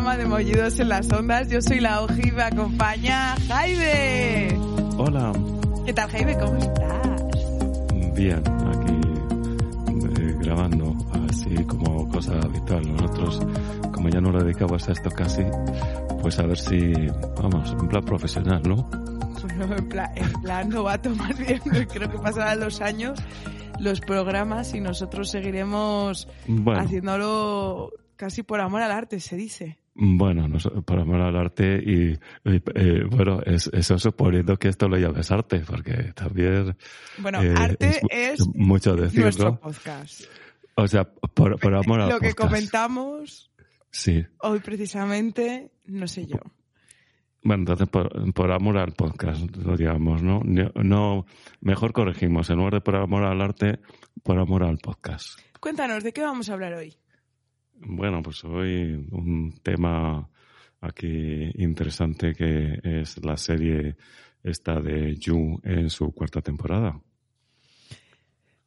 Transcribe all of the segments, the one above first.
programa de Mollidos en las Ondas. Yo soy la Oji y me acompaña Jaime. Hola, ¿Qué tal, Jaime? ¿Cómo estás? bien, aquí eh, grabando así como cosa habitual. Nosotros, como ya nos dedicamos a esto casi, pues a ver si, vamos, en plan profesional, ¿no? Bueno, en plan, en plan novato más bien. Creo que pasarán los años, los programas y nosotros seguiremos Bueno, haciéndolo casi por amor al arte, se dice. Bueno, nos- por amor al arte y, y, eh, bueno, es, eso suponiendo que esto lo llames arte, porque también Bueno, eh, arte es, es, mucho decir, nuestro ¿no? podcast. O sea, por, por amor al Lo que podcast. comentamos Sí. hoy precisamente, no sé yo. Bueno, entonces por, por amor al podcast, lo digamos, ¿no? No, no- mejor corregimos, en lugar de por amor al arte, por amor al podcast. Cuéntanos, ¿de qué vamos a hablar hoy? Bueno, pues hoy un tema aquí interesante que es la serie esta de You en su cuarta temporada.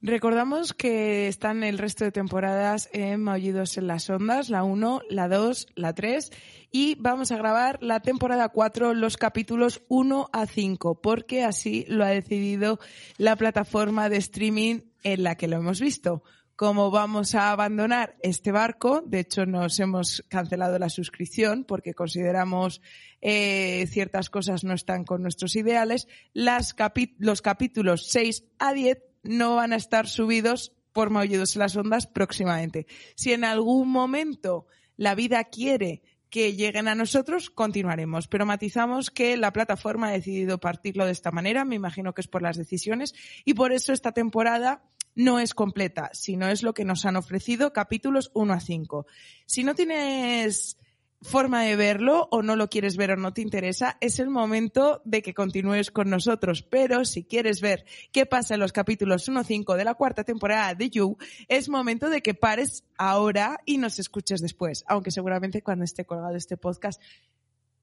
Recordamos que están el resto de temporadas en Maullidos en las Ondas, la 1, la 2, la 3 y vamos a grabar la temporada 4, los capítulos 1 a 5, porque así lo ha decidido la plataforma de streaming en la que lo hemos visto. Como vamos a abandonar este barco, de hecho nos hemos cancelado la suscripción porque consideramos eh, ciertas cosas no están con nuestros ideales, los capítulos 6 a 10 no van a estar subidos por Maullidos en las Ondas próximamente. Si en algún momento la vida quiere que lleguen a nosotros, continuaremos. Pero matizamos que la plataforma ha decidido partirlo de esta manera, me imagino que es por las decisiones, y por eso esta temporada no es completa, sino es lo que nos han ofrecido capítulos 1 a 5. Si no tienes forma de verlo o no lo quieres ver o no te interesa, es el momento de que continúes con nosotros. Pero si quieres ver qué pasa en los capítulos 1 a 5 de la cuarta temporada de You, es momento de que pares ahora y nos escuches después, aunque seguramente cuando esté colgado este podcast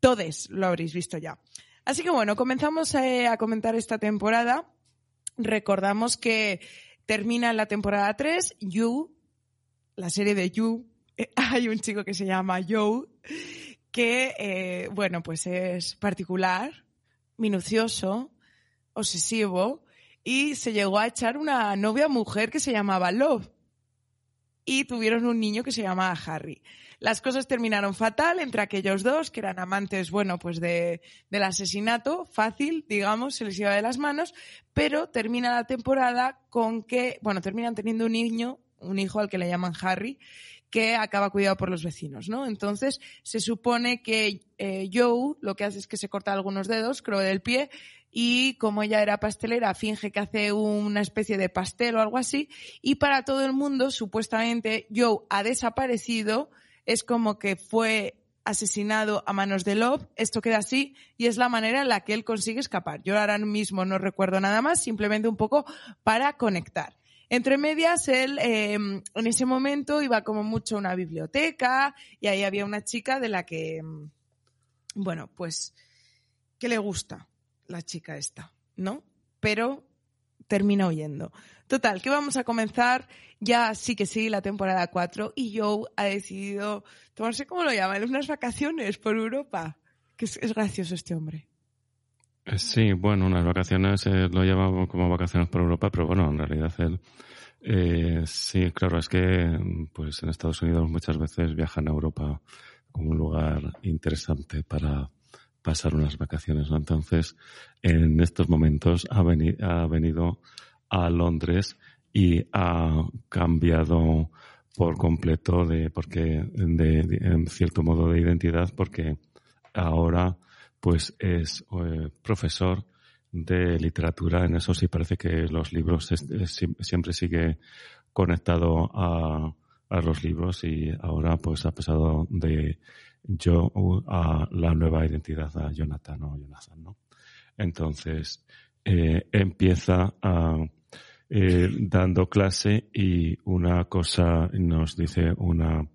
todos lo habréis visto ya. Así que bueno, comenzamos eh, a comentar esta temporada. Recordamos que termina la temporada 3, You, la serie de You. Eh, Hay un chico que se llama Joe, que, eh, bueno, pues es particular, minucioso, obsesivo, y se llegó a echar una novia mujer que se llamaba Love. Y tuvieron un niño que se llamaba Harry. Las cosas terminaron fatal entre aquellos dos, que eran amantes, bueno, pues de, del asesinato, fácil, digamos, se les iba de las manos, pero termina la temporada con que, bueno, terminan teniendo un niño, un hijo al que le llaman Harry, que acaba cuidado por los vecinos, ¿no? Entonces, se supone que eh, Joe lo que hace es que se corta algunos dedos, creo del pie, y como ella era pastelera, finge que hace una especie de pastel o algo así, y para todo el mundo, supuestamente, Joe ha desaparecido, es como que fue asesinado a manos de Love, esto queda así, y es la manera en la que él consigue escapar. Yo ahora mismo no recuerdo nada más, simplemente un poco para conectar. Entre medias, él eh, en ese momento iba como mucho a una biblioteca y ahí había una chica de la que, mm, bueno, pues, que le gusta la chica esta, ¿no? Pero termina huyendo. Total, que vamos a comenzar ya sí que sí la temporada 4 y Joe ha decidido tomarse, ¿cómo lo llaman? Unas vacaciones por Europa. Que es, gracioso este hombre. Eh, Sí, bueno, unas vacaciones eh, lo llamamos como vacaciones por Europa, pero bueno, en realidad él, eh, sí, claro, es que pues en Estados Unidos muchas veces viajan a Europa como un lugar interesante para pasar unas vacaciones. Entonces, en estos momentos ha, ha venido a Londres y ha cambiado por completo de, porque, de, de- en cierto modo de identidad porque ahora pues es eh, profesor de literatura. En eso sí parece que los libros siempre sigue conectado a, a los libros y ahora pues ha pasado de yo a la nueva identidad a Jonathan o Jonathan, ¿no? Entonces eh, empieza eh, dando clase y una cosa nos dice una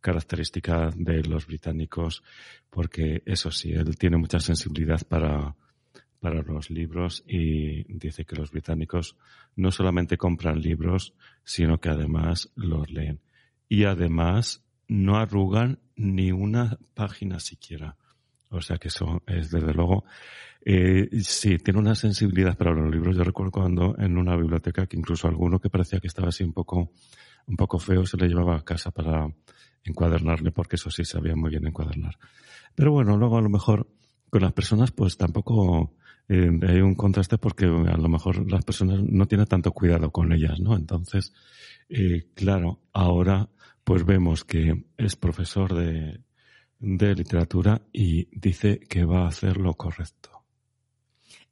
característica de los británicos porque eso sí, él tiene mucha sensibilidad para, para los libros y dice que los británicos no solamente compran libros, sino que además los leen. Y además no arrugan ni una página siquiera. O sea que eso es desde luego. Eh, sí, tiene una sensibilidad para los libros. Yo recuerdo cuando en una biblioteca que incluso alguno que parecía que estaba así un poco, un poco feo se le llevaba a casa para encuadernarle, porque eso sí sabía muy bien encuadernar. Pero bueno, luego a lo mejor con las personas pues tampoco eh, hay un contraste porque a lo mejor las personas no tienen tanto cuidado con ellas, ¿no? Entonces, eh, claro, ahora pues vemos que es profesor de, de literatura y dice que va a hacer lo correcto.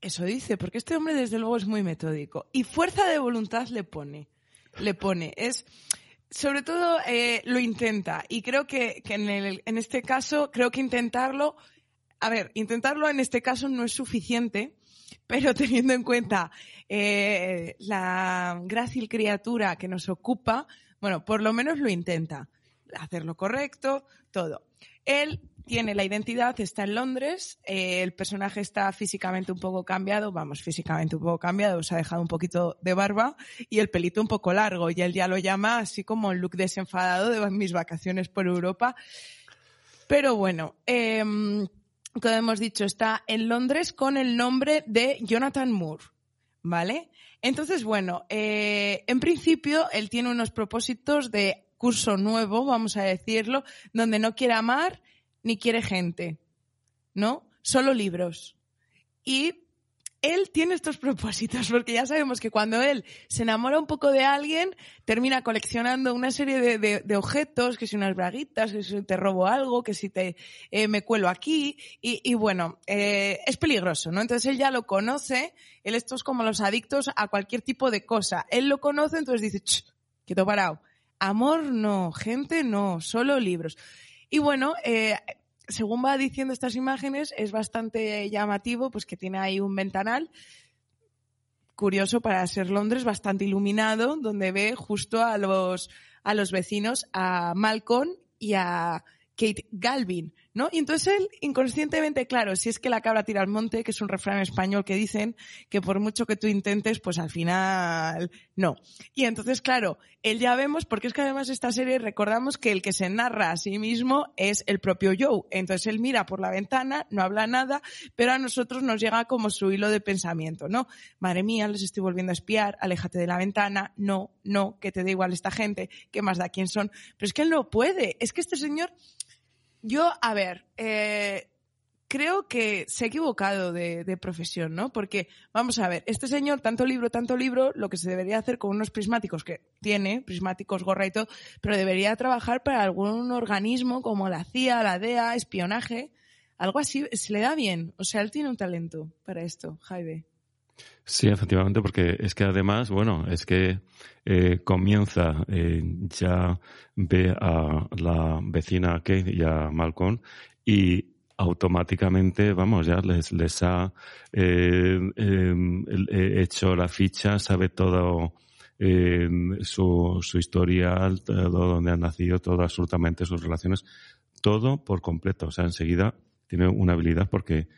Eso dice, porque este hombre desde luego es muy metódico y fuerza de voluntad le pone, le pone, es sobre todo eh, lo intenta y creo que, que en, el, en este caso creo que intentarlo, a ver, intentarlo en este caso no es suficiente, pero teniendo en cuenta eh, la grácil criatura que nos ocupa, bueno, por lo menos lo intenta. Hacer lo correcto, todo. Él tiene la identidad, está en Londres, eh, el personaje está físicamente un poco cambiado, vamos, físicamente un poco cambiado, se ha dejado un poquito de barba y el pelito un poco largo y él ya lo llama así como el look desenfadado de mis vacaciones por Europa. Pero bueno, em, como hemos dicho, está en Londres con el nombre de Jonathan Moore, ¿vale? Entonces, bueno, eh, en principio él tiene unos propósitos de curso nuevo, vamos a decirlo, donde no quiere amar ni quiere gente, ¿no? Solo libros. Y él tiene estos propósitos, porque ya sabemos que cuando él se enamora un poco de alguien, termina coleccionando una serie de, objetos, que si unas braguitas, que si te robo algo, que si te eh, me cuelo aquí, y, bueno, eh, es peligroso, ¿no? Entonces él ya lo conoce, él esto es como los adictos a cualquier tipo de cosa. Él lo conoce, entonces dice, Ch, quieto parado. Amor no, gente no, solo libros. Y bueno, eh, según va diciendo estas imágenes, es bastante llamativo, pues que tiene ahí un ventanal curioso para ser Londres, bastante iluminado, donde ve justo a los, a los vecinos, a Malcolm y a Kate Galvin, ¿no? Y entonces él inconscientemente, claro, si es que la cabra tira al monte, que es un refrán español que dicen que por mucho que tú intentes, pues al final no. Y entonces, claro, él ya vemos, porque es que además esta serie recordamos que el que se narra a sí mismo es el propio Joe. Entonces él mira por la ventana, no habla nada, pero a nosotros nos llega como su hilo de pensamiento, ¿no? Madre mía, les estoy volviendo a espiar, aléjate de la ventana, no, no, que te da igual esta gente, ¿qué más da quién son? Pero es que él no puede, es que este señor yo, a ver, eh, creo que se ha equivocado de, profesión, ¿no? Porque, vamos a ver, este señor, tanto libro, tanto libro, lo que se debería hacer con unos prismáticos que tiene, prismáticos, gorra y todo, pero debería trabajar para algún organismo como la CIA, la DEA, espionaje, algo así, se le da bien. O sea, él tiene un talento para esto, Jaime. Sí, efectivamente, porque es que además, bueno, es que eh, comienza, eh, ya ve a la vecina Kate y a Malcolm y automáticamente, vamos, ya les, les ha eh, em, hecho la ficha, sabe todo su, su historial, todo donde han nacido, todo absolutamente sus relaciones, todo por completo. O sea, enseguida tiene una habilidad porque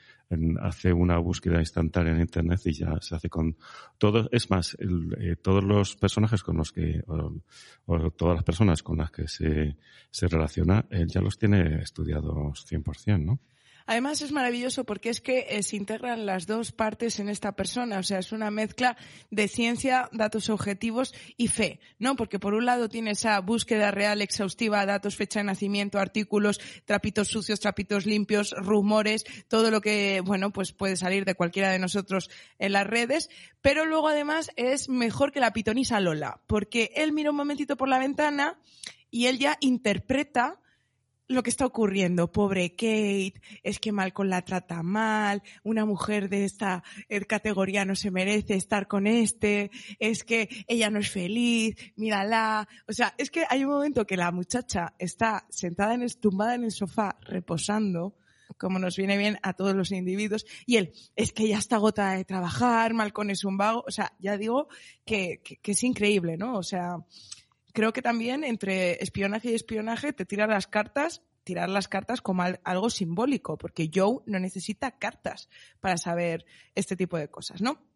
hace una búsqueda instantánea en Internet y ya se hace con todos. Es más, eh, todos los personajes con los que, o, todas las personas con las que se, se relaciona, él ya los tiene estudiados 100%, ¿no? Además es maravilloso porque es que eh, se integran las dos partes en esta persona, o sea, es una mezcla de ciencia, datos objetivos y fe, ¿no? Porque por un lado tiene esa búsqueda real exhaustiva, datos, fecha de nacimiento, artículos, trapitos sucios, trapitos limpios, rumores, todo lo que, bueno, pues puede salir de cualquiera de nosotros en las redes, pero luego además es mejor que la pitonisa Lola, porque él mira un momentito por la ventana y él ya interpreta lo que está ocurriendo. Pobre Kate, es que Malcolm la trata mal, una mujer de esta eh, categoría no se merece estar con este, es que ella no es feliz, mírala. O sea, es que hay un momento que la muchacha está sentada en, tumbada en el sofá, reposando, como nos viene bien a todos los individuos, y él, es que ya está agotada de trabajar, Malcolm es un vago, o sea, ya digo que, que es increíble, ¿no? O sea, creo que también entre espionaje y espionaje te tiran las cartas, tirar las cartas como algo simbólico, porque Joe no necesita cartas para saber este tipo de cosas, ¿no?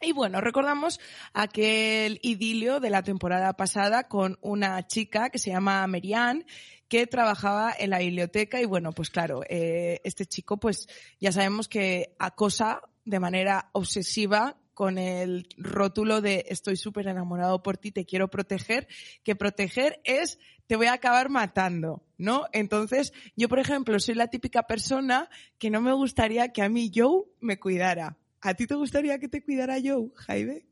Y bueno, recordamos aquel idilio de la temporada pasada con una chica que se llama Merianne, que trabajaba en la biblioteca y bueno, pues claro, eh, este chico pues ya sabemos que acosa de manera obsesiva con el rótulo de estoy súper enamorado por ti, te quiero proteger, que proteger es te voy a acabar matando, ¿no? Entonces, yo, por ejemplo, soy la típica persona que no me gustaría que a mí Joe me cuidara. ¿A ti te gustaría que te cuidara Joe, Jaime?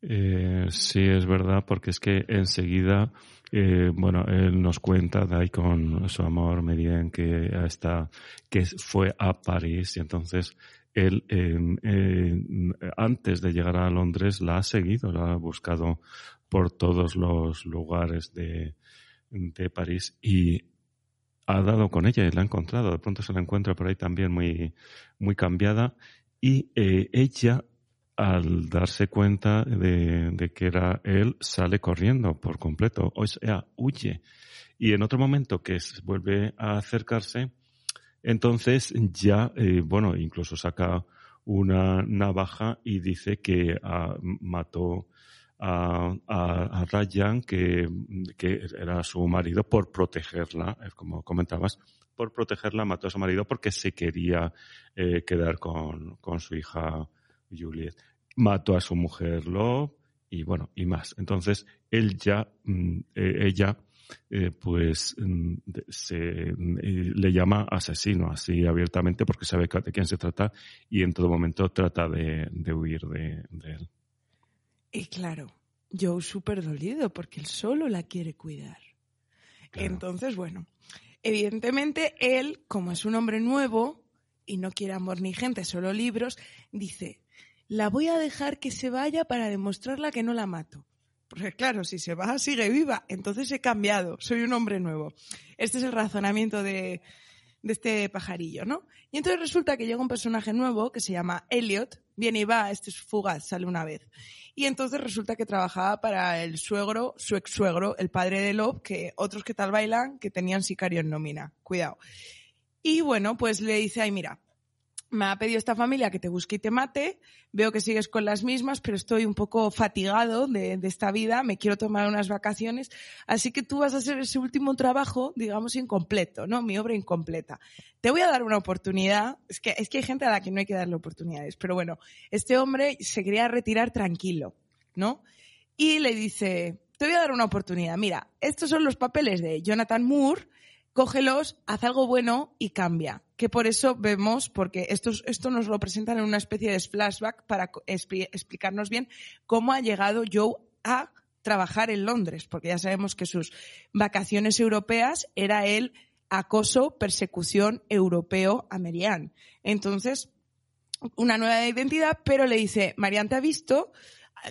Eh, sí, es verdad, porque es que enseguida, eh, bueno, él nos cuenta ahí con su amor Medien que está, que fue a París y entonces él antes de llegar a Londres la ha seguido, la ha buscado por todos los lugares de, de París y ha dado con ella y la ha encontrado. De pronto se la encuentra por ahí también muy, muy cambiada y eh, ella al darse cuenta de, que era él, sale corriendo por completo, o sea, huye. Y en otro momento que vuelve a acercarse, entonces ya, eh, bueno, incluso saca una navaja y dice que ah, mató a, a, Ryan, que, que, era su marido, por protegerla, eh, como comentabas, por protegerla mató a su marido porque se quería eh, quedar con, con su hija Juliet. Mató a su mujer Love y bueno, y más. Entonces, él ya, mm, ella eh, pues mm, se le llama asesino así abiertamente porque sabe de quién se trata y en todo momento trata de, huir de, él. Y claro, Joe súper dolido porque él solo la quiere cuidar. Entonces, bueno, evidentemente él, como es un hombre nuevo y no quiere amor ni gente, solo libros, dice, la voy a dejar que se vaya para demostrarla que no la mato. Porque claro, si se va, sigue viva. Entonces he cambiado, soy un hombre nuevo. Este es el razonamiento de, de este pajarillo, ¿no? Y entonces resulta que llega un personaje nuevo que se llama Elliot, viene y va, este es fugaz, sale una vez. Y entonces resulta que trabajaba para el suegro, su ex suegro, el padre de Love, que otros que tal bailan, que tenían sicario en nómina. Cuidado. Y bueno, pues le dice, ay, mira, me ha pedido esta familia que te busque y te mate, veo que sigues con las mismas, pero estoy un poco fatigado de, esta vida, me quiero tomar unas vacaciones, así que tú vas a hacer ese último trabajo, digamos, incompleto, ¿no? Mi obra incompleta. Te voy a dar una oportunidad, es que, es que hay gente a la que no hay que darle oportunidades, pero bueno, este hombre se quería retirar tranquilo, ¿no? Y le dice, te voy a dar una oportunidad, mira, estos son los papeles de Jonathan Moore, cógelos, haz algo bueno y cambia. Que por eso vemos, porque esto, esto nos lo presentan en una especie de flashback para explicarnos bien cómo ha llegado Joe a trabajar en Londres, porque ya sabemos que sus vacaciones europeas era el acoso, persecución europeo a Marianne. Entonces, una nueva identidad, pero le dice, Marianne te ha visto,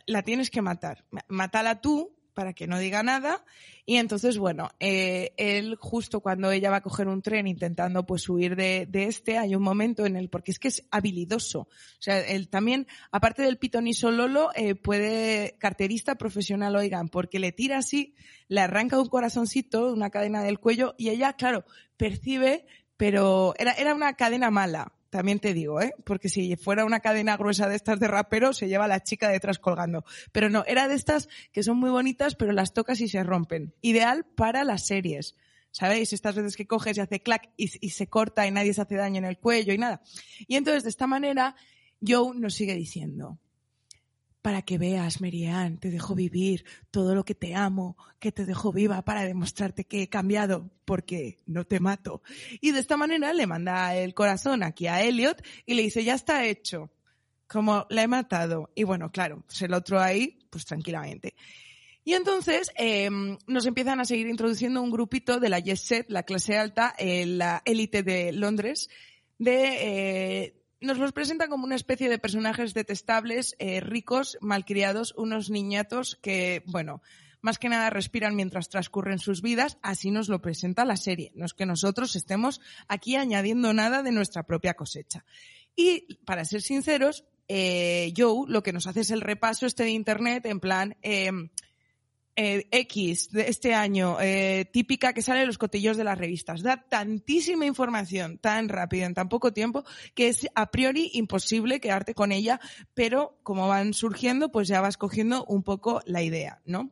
la tienes que matar. Mátala tú para que no diga nada. Y entonces, bueno, eh, él justo cuando ella va a coger un tren intentando pues huir de, de, este, hay un momento en el, porque es que es habilidoso. O sea, él también, aparte del pitoniso Lolo, eh, puede, carterista profesional, oigan, porque le tira así, le arranca un corazoncito, una cadena del cuello, y ella, claro, percibe, pero era, era una cadena mala también te digo, ¿eh? Porque si fuera una cadena gruesa de estas de rapero, se lleva a la chica detrás colgando. Pero no, era de estas que son muy bonitas, pero las tocas y se rompen. Ideal para las series. ¿Sabéis? Estas veces que coges y hace clac y, y se corta y nadie se hace daño en el cuello y nada. Y entonces, de esta manera, Joe nos sigue diciendo, para que veas, Merian, te dejo vivir todo lo que te amo, que te dejo viva para demostrarte que he cambiado, porque no te mato. Y de esta manera le manda el corazón aquí a Elliot y le dice, ya está hecho, como la he matado. Y bueno, claro, pues el otro ahí, pues tranquilamente. Y entonces em, nos empiezan a seguir introduciendo un grupito de la Jet Set, la clase alta, eh, la élite de Londres, de eh, nos los presentan como una especie de personajes detestables, eh, ricos, malcriados, unos niñatos que, bueno, más que nada respiran mientras transcurren sus vidas, así nos lo presenta la serie. No es que nosotros estemos aquí añadiendo nada de nuestra propia cosecha. Y, para ser sinceros, eh, Joe lo que nos hace es el repaso este de Internet en plan... Eh, eh, X de este año, eh, típica que sale en los cotillos de las revistas. Da tantísima información tan rápido, en tan poco tiempo, que es a priori imposible quedarte con ella, pero como van surgiendo, pues ya vas cogiendo un poco la idea, ¿no?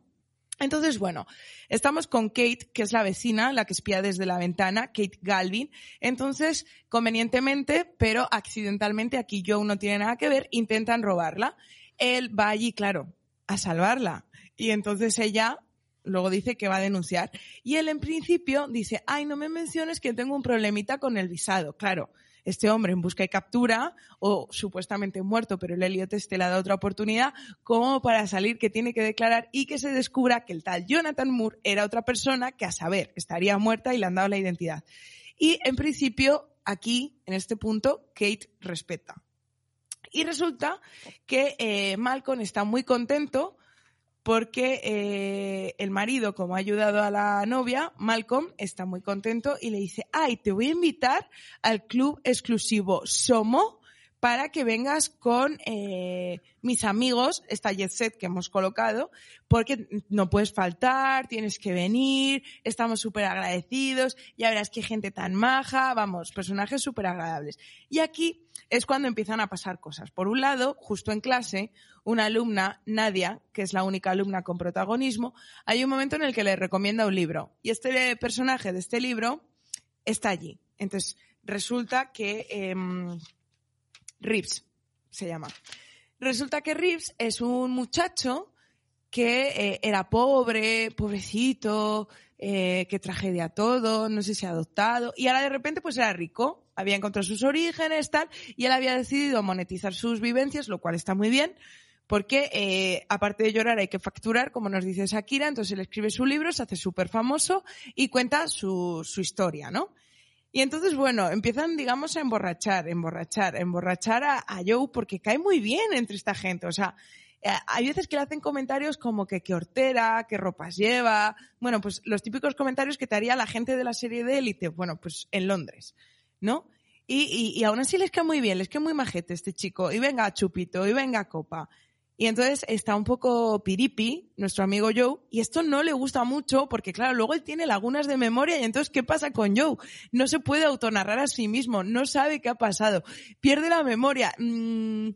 Entonces, bueno, estamos con Kate, que es la vecina, la que espía desde la ventana, Kate Galvin. Entonces, convenientemente, pero accidentalmente, aquí Joe no tiene nada que ver, intentan robarla. Él va allí, claro, a salvarla y entonces ella luego dice que va a denunciar. Y él en principio dice, ay, no me menciones que tengo un problemita con el visado. Claro, este hombre en busca y captura, o supuestamente muerto, pero el Elliot este le dado otra oportunidad, como para salir que tiene que declarar y que se descubra que el tal Jonathan Moore era otra persona que a saber estaría muerta y le han dado la identidad. Y en principio, aquí, en este punto, Kate respeta. Y resulta que eh, Malcolm está muy contento porque eh, el marido, como ha ayudado a la novia, Malcolm, está muy contento y le dice, ay, te voy a invitar al club exclusivo Somo para que vengas con eh, mis amigos, esta jet set que hemos colocado, porque no puedes faltar, tienes que venir, estamos súper agradecidos, ya verás qué gente tan maja, vamos, personajes súper agradables. Y aquí es cuando empiezan a pasar cosas. Por un lado, justo en clase, una alumna, Nadia, que es la única alumna con protagonismo, hay un momento en el que le recomienda un libro. Y este personaje de este libro está allí. Entonces, resulta que... Eh, Reeves se llama. Resulta que Reeves es un muchacho que eh, era pobre, pobrecito, eh, que tragedia todo, no sé si adoptado, y ahora de repente pues era rico, había encontrado sus orígenes, tal, y él había decidido monetizar sus vivencias, lo cual está muy bien, porque eh, aparte de llorar hay que facturar, como nos dice Shakira, entonces él escribe su libro, se hace súper famoso y cuenta su, su historia, ¿no? Y entonces, bueno, empiezan, digamos, a emborrachar, emborrachar, emborrachar a, a Joe porque cae muy bien entre esta gente. O sea, eh, hay veces que le hacen comentarios como que qué hortera, qué ropas lleva. Bueno, pues los típicos comentarios que te haría la gente de la serie de élite, bueno, pues en Londres, ¿no? Y, y, y aún así les cae muy bien, les cae muy majete este chico. Y venga chupito, y venga copa. Y entonces está un poco piripi, nuestro amigo Joe, y esto no le gusta mucho porque, claro, luego él tiene lagunas de memoria y entonces, ¿qué pasa con Joe? No se puede autonarrar a sí mismo, no sabe qué ha pasado, pierde la memoria. Mm,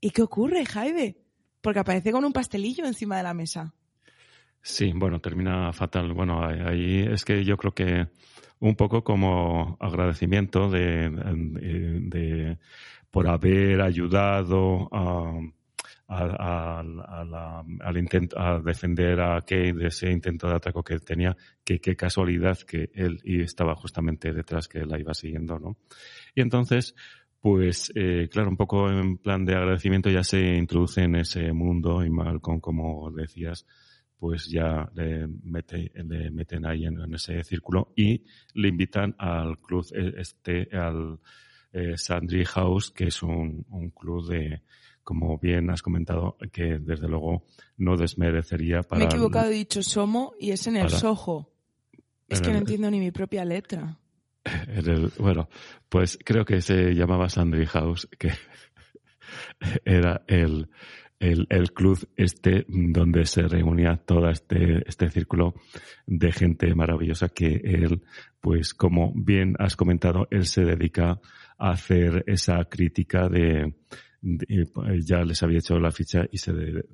¿Y qué ocurre, Jaime? Porque aparece con un pastelillo encima de la mesa. Sí, bueno, termina fatal. Bueno, ahí es que yo creo que un poco como agradecimiento de, por haber ayudado a a, a, al intento, a defender a Kate de ese intento de ataque que tenía, que qué casualidad que él y estaba justamente detrás que la iba siguiendo, ¿no? Y entonces, pues, eh, claro, un poco en plan de agradecimiento ya se introduce en ese mundo y Malcolm, como decías, pues ya le, mete, le meten ahí en, ese círculo y le invitan al club eh, este, al eh, Sandry House, que es un, un club de, como bien has comentado, que desde luego no desmerecería para... Me he equivocado, he dicho Somo y es en el Soho. Es que no entiendo ni mi propia letra. bueno, pues creo que se llamaba Sandry House, que era el, el, el, club este donde se reunía todo este, este círculo de gente maravillosa que él, pues como bien has comentado, él se dedica a hacer esa crítica de, ya les había hecho la ficha y, se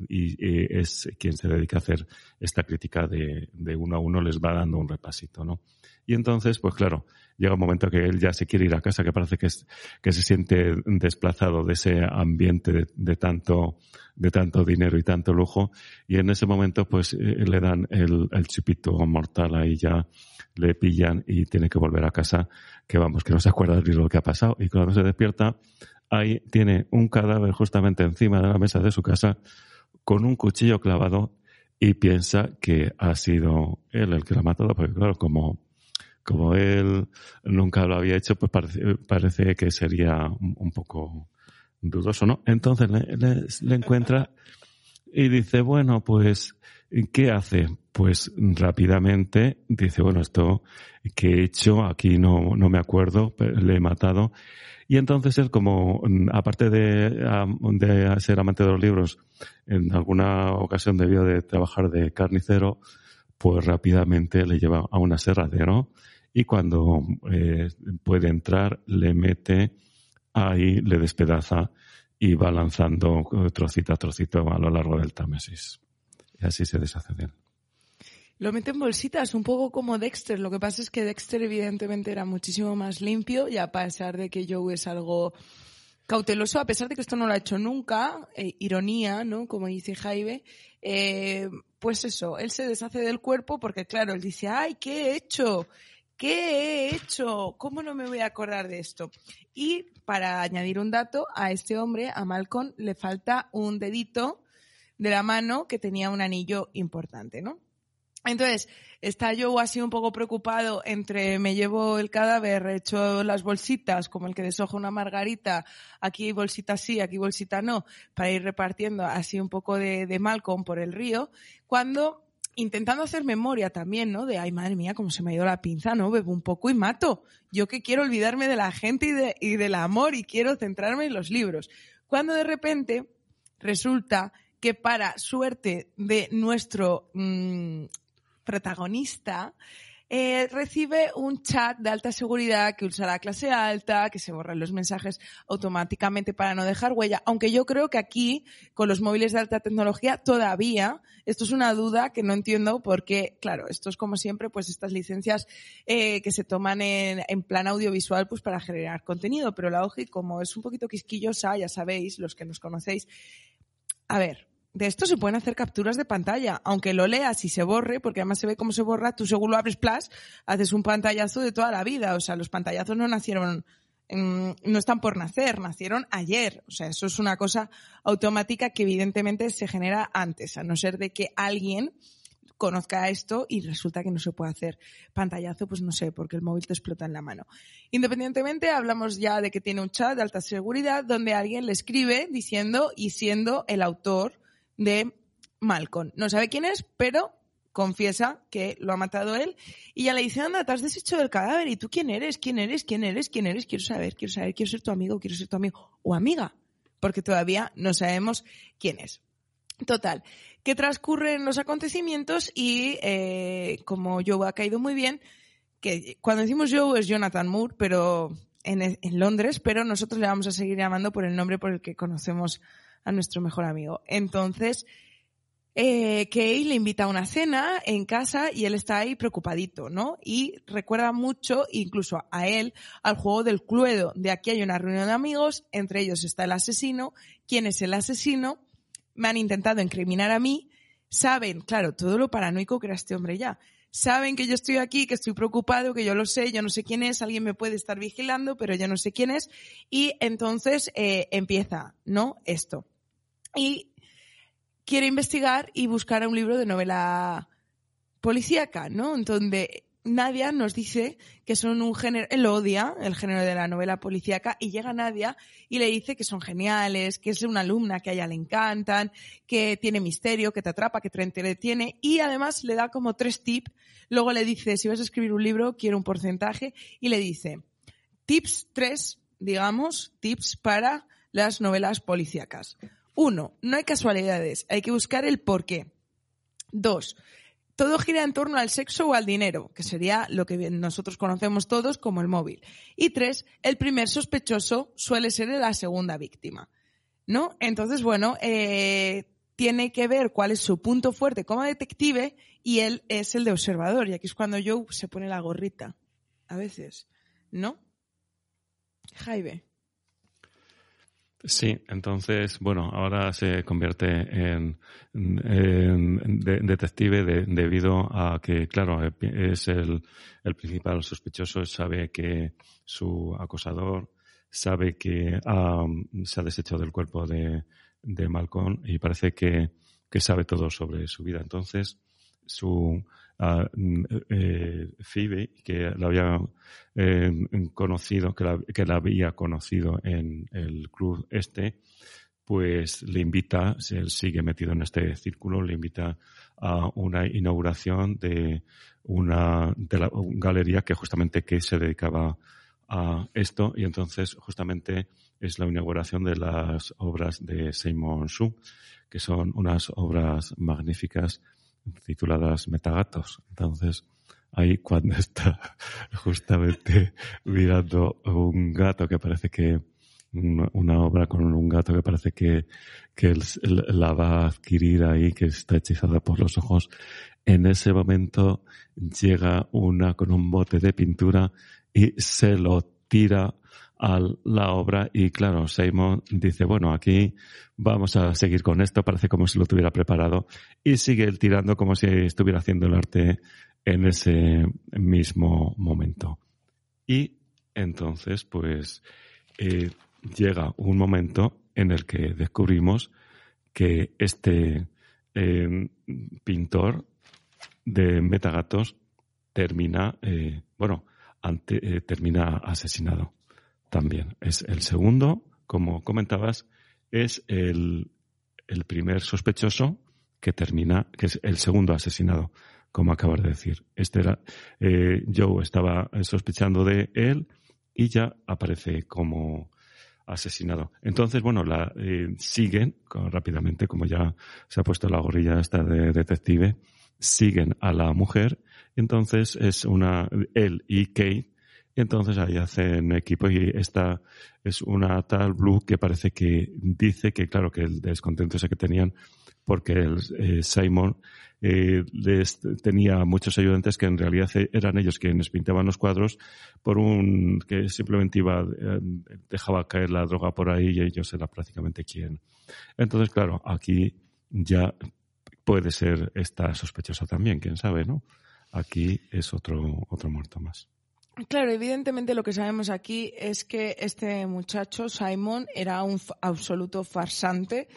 y, es quien se dedica a hacer esta crítica de, de, uno a uno, les va dando un repasito, ¿no? Y entonces, pues claro, llega un momento que él ya se quiere ir a casa, que parece que, es, que se siente desplazado de ese ambiente de, de tanto, de tanto dinero y tanto lujo, y en ese momento, pues eh, le dan el, el chupito mortal ahí ya, le pillan y tiene que volver a casa, que vamos, que no se acuerda de lo que ha pasado, y cuando se despierta, ahí tiene un cadáver justamente encima de la mesa de su casa con un cuchillo clavado y piensa que ha sido él el que lo ha matado, porque claro, como, como él nunca lo había hecho, pues parece, parece que sería un, poco dudoso, ¿no? Entonces le, le encuentra y dice, bueno, pues, ¿qué hace? Pues rápidamente dice, bueno, esto que he hecho, aquí no, no me acuerdo, le he matado. Y entonces él, como, aparte de, de ser amante de los libros, en alguna ocasión debió de trabajar de carnicero, pues rápidamente le lleva a un aserradero y cuando eh, puede entrar le mete ahí, le despedaza y va lanzando trocito a trocito a lo largo del Támesis. Y así se deshace de él. Lo mete en bolsitas, un poco como Dexter. Lo que pasa es que Dexter evidentemente era muchísimo más limpio y a pesar de que Joe es algo cauteloso, a pesar de que esto no lo ha hecho nunca, eh, ironía, ¿no? Como dice Jaime, eh, pues eso, él se deshace del cuerpo porque claro, él dice, ay, ¿qué he hecho? ¿Qué he hecho? ¿Cómo no me voy a acordar de esto? Y para añadir un dato, a este hombre, a Malcolm, le falta un dedito de la mano que tenía un anillo importante, ¿no? Entonces, está yo así un poco preocupado entre me llevo el cadáver, he hecho las bolsitas, como el que deshoja una margarita, aquí bolsita sí, aquí bolsita no, para ir repartiendo así un poco de, de Malcolm por el río, cuando intentando hacer memoria también, ¿no? De, ay, madre mía, cómo se me ha ido la pinza, ¿no? Bebo un poco y mato. Yo que quiero olvidarme de la gente y, de, y del amor y quiero centrarme en los libros. Cuando de repente resulta que para suerte de nuestro mm, protagonista, eh, recibe un chat de alta seguridad que usa la clase alta, que se borran los mensajes automáticamente para no dejar huella, aunque yo creo que aquí, con los móviles de alta tecnología, todavía, esto es una duda que no entiendo porque, claro, esto es como siempre, pues estas licencias eh, que se toman en, en plan audiovisual, pues para generar contenido, pero la OGI, como es un poquito quisquillosa, ya sabéis, los que nos conocéis, a ver, de esto se pueden hacer capturas de pantalla, aunque lo leas y se borre, porque además se ve cómo se borra, tú según lo abres plus, haces un pantallazo de toda la vida. O sea, los pantallazos no nacieron, no están por nacer, nacieron ayer. O sea, eso es una cosa automática que evidentemente se genera antes, a no ser de que alguien conozca esto y resulta que no se puede hacer pantallazo, pues no sé, porque el móvil te explota en la mano. Independientemente, hablamos ya de que tiene un chat de alta seguridad donde alguien le escribe diciendo y siendo el autor de Malcolm. No sabe quién es, pero confiesa que lo ha matado él. Y ya le dice, anda, te has deshecho del cadáver. Y tú quién eres, quién eres, quién eres, quién eres, quiero saber, quiero saber, quiero ser tu amigo, quiero ser tu amigo o amiga, porque todavía no sabemos quién es. Total, que transcurren los acontecimientos y eh, como Joe ha caído muy bien, que cuando decimos Joe es Jonathan Moore, pero en, en Londres, pero nosotros le vamos a seguir llamando por el nombre por el que conocemos a nuestro mejor amigo. Entonces, eh, Kay le invita a una cena en casa y él está ahí preocupadito, ¿no? Y recuerda mucho, incluso a él, al juego del Cluedo. De aquí hay una reunión de amigos, entre ellos está el asesino. ¿Quién es el asesino? Me han intentado incriminar a mí. Saben, claro, todo lo paranoico que era este hombre ya. Saben que yo estoy aquí, que estoy preocupado, que yo lo sé, yo no sé quién es, alguien me puede estar vigilando, pero yo no sé quién es. Y entonces eh, empieza, ¿no? Esto y quiere investigar y buscar un libro de novela policíaca, ¿no? En donde Nadia nos dice que son un género, él odia el género de la novela policíaca y llega Nadia y le dice que son geniales, que es una alumna que a ella le encantan, que tiene misterio, que te atrapa, que te entretiene y además le da como tres tips. Luego le dice, si vas a escribir un libro, quiero un porcentaje y le dice, tips tres, digamos, tips para las novelas policíacas. Uno, no hay casualidades, hay que buscar el por qué. Dos, todo gira en torno al sexo o al dinero, que sería lo que nosotros conocemos todos como el móvil. Y tres, el primer sospechoso suele ser la segunda víctima. ¿No? Entonces, bueno, eh, tiene que ver cuál es su punto fuerte como detective y él es el de observador. Y aquí es cuando Joe se pone la gorrita. A veces. ¿No? Jaime. Sí, entonces, bueno, ahora se convierte en, detective debido a que, claro, es el, principal sospechoso, sabe que su acosador sabe que se ha deshecho del cuerpo de, de Malcolm y parece que que sabe todo sobre su vida. Entonces, su uh, eh, Phoebe, que la había eh, conocido, que la, había conocido en el club este, pues le invita, él sigue metido en este círculo, le invita a una inauguración de una, de la galería que justamente que se dedicaba a esto y entonces justamente es la inauguración de las obras de Simon Su, que son unas obras magníficas tituladas Metagatos. Entonces, ahí cuando está justamente mirando un gato que parece que una, obra con un gato que parece que, que él, la va a adquirir ahí, que está hechizada por los ojos. En ese momento llega una con un bote de pintura y se lo tira a la obra y claro, Simon dice, bueno, aquí vamos a seguir con esto, parece como si lo tuviera preparado y sigue tirando como si estuviera haciendo el arte en ese mismo momento. Y entonces, pues, eh, llega un momento en el que descubrimos que este eh, pintor de metagatos termina, eh, bueno, ante, termina asesinado también. Es el segundo, como comentabas, es el, el primer sospechoso que termina, que es el segundo asesinado, como acabas de decir. Este era, eh, Joe estaba sospechando de él y ya aparece como asesinado. Entonces, bueno, la eh, siguen rápidamente, como ya se ha puesto la gorilla esta de detective, siguen a la mujer. Entonces es una, él y Kate entonces ahí hacen equipo y esta es una tal Blue que parece que dice que, claro, que el descontento ese que tenían porque el, eh, Simon eh, les tenía muchos ayudantes que en realidad eran ellos quienes pintaban los cuadros por un que simplemente iba eh, dejaba caer la droga por ahí y ellos eran prácticamente quien. Entonces, claro, aquí ya puede ser esta sospechosa también, quién sabe, ¿no? Aquí es otro otro muerto más. Claro, evidentemente lo que sabemos aquí es que este muchacho, Simon, era un absoluto farsante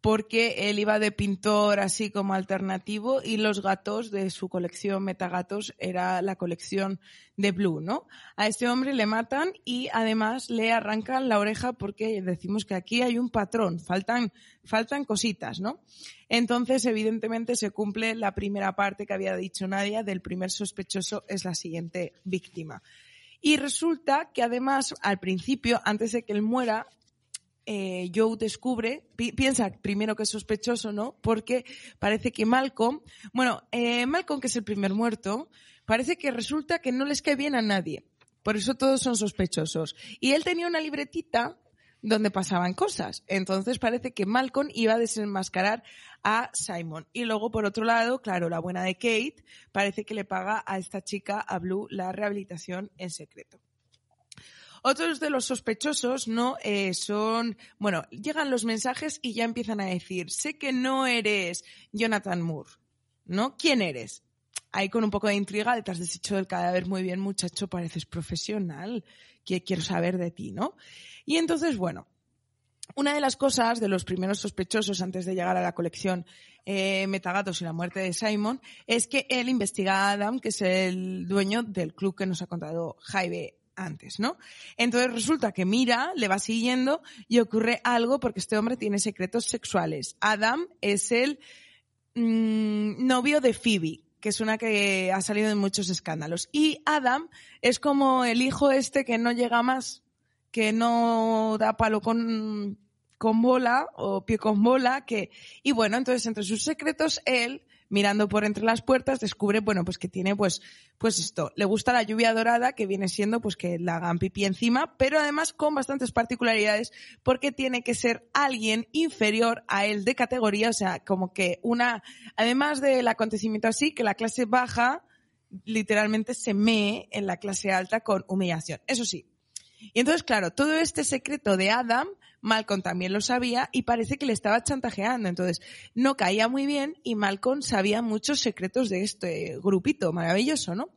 porque él iba de pintor así como alternativo y los gatos de su colección Metagatos era la colección de Blue, ¿no? A este hombre le matan y además le arrancan la oreja porque decimos que aquí hay un patrón, faltan, faltan cositas, ¿no? Entonces, evidentemente, se cumple la primera parte que había dicho Nadia del primer sospechoso es la siguiente víctima. Y resulta que además, al principio, antes de que él muera, eh, Joe descubre, piensa primero que es sospechoso, ¿no? Porque parece que Malcolm, bueno, eh, Malcolm, que es el primer muerto, parece que resulta que no les cae bien a nadie. Por eso todos son sospechosos. Y él tenía una libretita donde pasaban cosas. Entonces parece que Malcolm iba a desenmascarar a Simon. Y luego, por otro lado, claro, la buena de Kate parece que le paga a esta chica, a Blue, la rehabilitación en secreto. Otros de los sospechosos, ¿no? Eh, son, bueno, llegan los mensajes y ya empiezan a decir, sé que no eres Jonathan Moore, ¿no? ¿Quién eres? Ahí con un poco de intriga, te has deshecho del cadáver muy bien, muchacho, pareces profesional, que quiero saber de ti, ¿no? Y entonces, bueno, una de las cosas de los primeros sospechosos antes de llegar a la colección eh, Metagatos y la muerte de Simon es que él investiga a Adam, que es el dueño del club que nos ha contado Jaime antes, ¿no? Entonces resulta que mira, le va siguiendo y ocurre algo porque este hombre tiene secretos sexuales. Adam es el mm, novio de Phoebe, que es una que ha salido en muchos escándalos. Y Adam es como el hijo este que no llega más, que no da palo con, con bola o pie con bola, que, y bueno, entonces entre sus secretos él mirando por entre las puertas, descubre, bueno, pues que tiene, pues, pues esto, le gusta la lluvia dorada, que viene siendo, pues que la hagan encima, pero además con bastantes particularidades, porque tiene que ser alguien inferior a él de categoría, o sea, como que una, además del acontecimiento así, que la clase baja literalmente se mee en la clase alta con humillación. Eso sí. Y entonces, claro, todo este secreto de Adam Malcolm también lo sabía y parece que le estaba chantajeando. Entonces, no caía muy bien y Malcolm sabía muchos secretos de este grupito. Maravilloso, ¿no?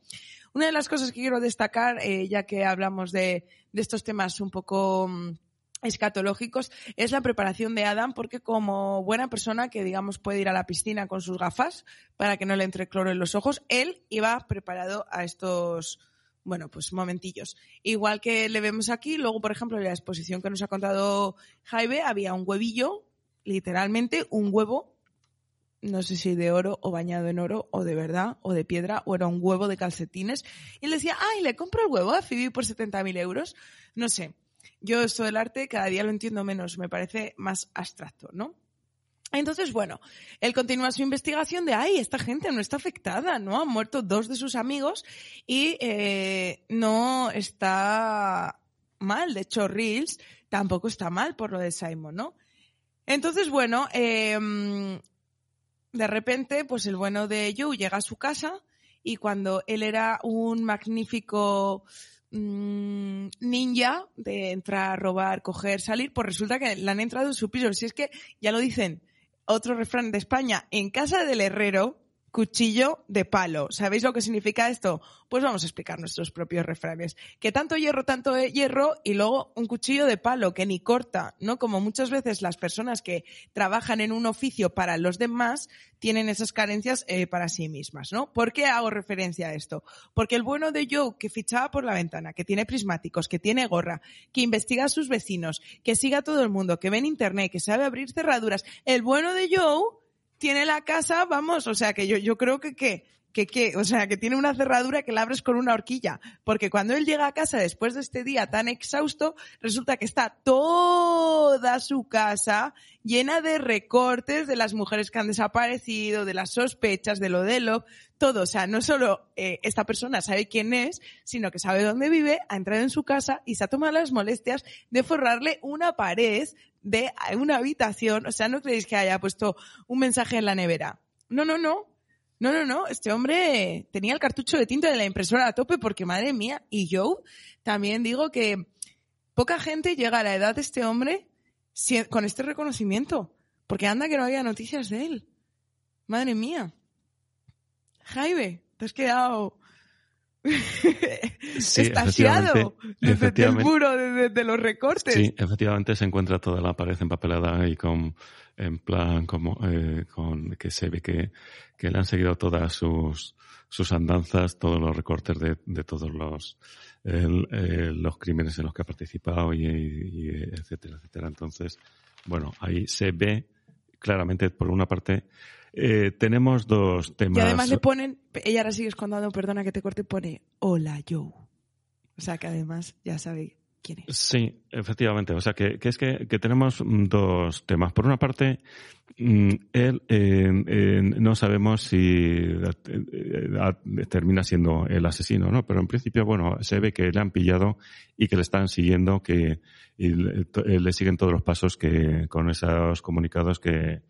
Una de las cosas que quiero destacar, eh, ya que hablamos de, estos temas un poco mm, escatológicos es la preparación de Adam porque como buena persona que digamos puede ir a la piscina con sus gafas para que no le entre cloro en los ojos, él iba preparado a estos bueno, pues momentillos. Igual que le vemos aquí, luego por ejemplo en la exposición que nos ha contado Jaime había un huevillo, literalmente un huevo no sé si de oro o bañado en oro o de verdad o de piedra o era un huevo de calcetines y le decía, ay, le compro el huevo a Phoebe por 70.000 euros. No sé, yo esto del arte cada día lo entiendo menos, me parece más abstracto, ¿no? Entonces, bueno, él continúa su investigación de, ay, esta gente no está afectada, ¿no? Han muerto dos de sus amigos y eh, no está mal. De hecho, Reels tampoco está mal por lo de Simon, ¿no? Entonces, bueno, em, de repente, pues el bueno de Joe llega a su casa y cuando él era un magnífico Mm, ninja de entrar, robar, coger, salir, pues resulta que le han entrado en su piso. Si es que, ya lo dicen, otro refrán de España, en casa del herrero, cuchillo de palo. ¿Sabéis lo que significa esto? Pues vamos a explicar nuestros propios refranes. Que tanto hierro, tanto hierro y luego un cuchillo de palo que ni corta, ¿no? Como muchas veces las personas que trabajan en un oficio para los demás tienen esas carencias eh, para sí mismas, ¿no? ¿Por qué hago referencia a esto? Porque el bueno de Joe que fichaba por la ventana, que tiene prismáticos, que tiene gorra, que investiga a sus vecinos, que siga a todo el mundo, que ve en internet, que sabe abrir cerraduras, el bueno de Joe tiene la casa, vamos, o sea, que yo, yo creo que, que, que, que, o sea, que tiene una cerradura que la abres con una horquilla. Porque cuando él llega a casa después de este día tan exhausto, resulta que está toda su casa llena de recortes de las mujeres que han desaparecido, de las sospechas, de lo de lo, todo. O sea, no solo eh, esta persona sabe quién es, sino que sabe dónde vive, ha entrado en su casa y se ha tomado las molestias de forrarle una pared de una habitación. O sea, no creéis que haya puesto un mensaje en la nevera. No, no, no. No, no, no. Este hombre tenía el cartucho de tinta de la impresora a tope porque, madre mía, y yo también digo que poca gente llega a la edad de este hombre con este reconocimiento. Porque anda que no había noticias de él. Madre mía. Jaime, te has quedado sí, estasiado desde el muro, desde, los recortes. Sí, efectivamente se encuentra toda la pared empapelada y con, en plan, como, eh, con, que se ve que, que le han seguido todas sus, sus andanzas, todos los recortes de, de todos los, eh, los crímenes en los que ha participado y, y, etcétera, etcétera. Entonces, bueno, ahí se ve claramente, por una parte, eh, tenemos dos temas. Y además le ponen, ella ahora sigue escondiendo, perdona que te corte, pone Hola Joe. O sea que además ya sabe Sí, efectivamente. O sea que, es que, tenemos dos temas. Por una parte, mm, él eh, no sabemos si eh, termina siendo el asesino, ¿no? Pero en principio, bueno, se ve que le han pillado y que le están siguiendo, que le, le siguen todos los pasos que con esos comunicados que,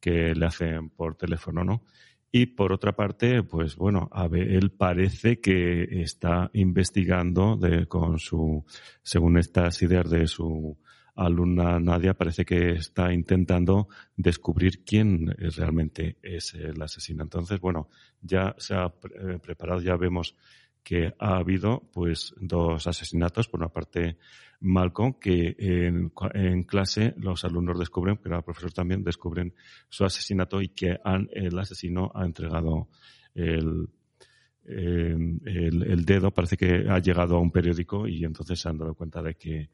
que le hacen por teléfono, ¿no? Y por otra parte, pues bueno, él parece que está investigando de, con su, según estas ideas de su alumna Nadia, parece que está intentando descubrir quién realmente es el asesino. Entonces, bueno, ya se ha eh, preparado, ya vemos que ha habido pues dos asesinatos. Por una parte, Malcolm, que en, clase los alumnos descubren, pero los profesores también descubren su asesinato y que el asesino ha entregado el, el, el, dedo, parece que ha llegado a un periódico y entonces se han dado cuenta de que...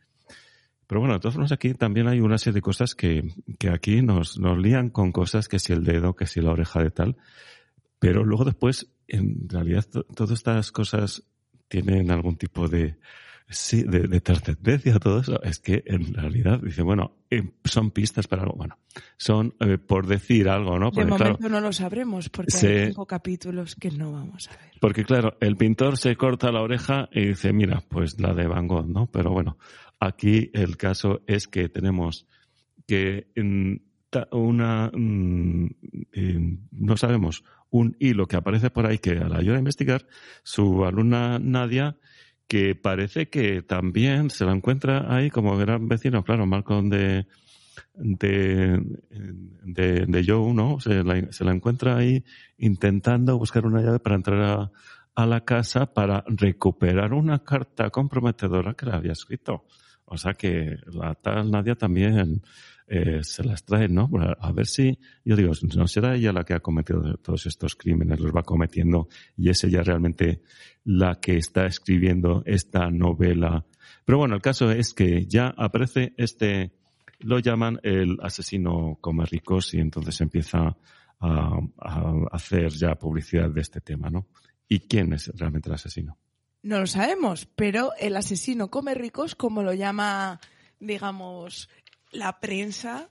Pero bueno, de todas formas aquí también hay una serie de cosas que, que aquí nos, nos lían con cosas, que si el dedo, que si la oreja de tal, pero luego después, en realidad, todas estas cosas tienen algún tipo de, sí, de, de, trascendencia, todo eso. Es que en realidad dice, bueno, eh, son pistas para algo. Bueno, son eh, por decir algo, ¿no? Porque, de momento no lo sabremos porque hay cinco capítulos que no vamos a ver. Porque claro, el pintor se corta la oreja y dice, mira, pues la de Van Gogh, ¿no? Pero bueno, aquí el caso es que tenemos que en una, mm, no sabemos, un hilo que aparece por ahí que la ayuda a investigar, su alumna Nadia, que parece que también se la encuentra ahí como gran vecino, claro, Malcolm de, de, de, de Joe, ¿no? Se la, se la, encuentra ahí intentando buscar una llave para entrar a, a, la casa para recuperar una carta comprometedora que le había escrito. O sea que la tal Nadia también eh, se las trae, ¿no? A ver si, yo digo, no será ella la que ha cometido todos estos crímenes, los va cometiendo y es ella realmente la que está escribiendo esta novela. Pero bueno, el caso es que ya aparece este, lo llaman el asesino come ricos y entonces empieza a, a hacer ya publicidad de este tema, ¿no? ¿Y quién es realmente el asesino? No lo sabemos, pero el asesino come ricos, como lo llama, digamos, la prensa,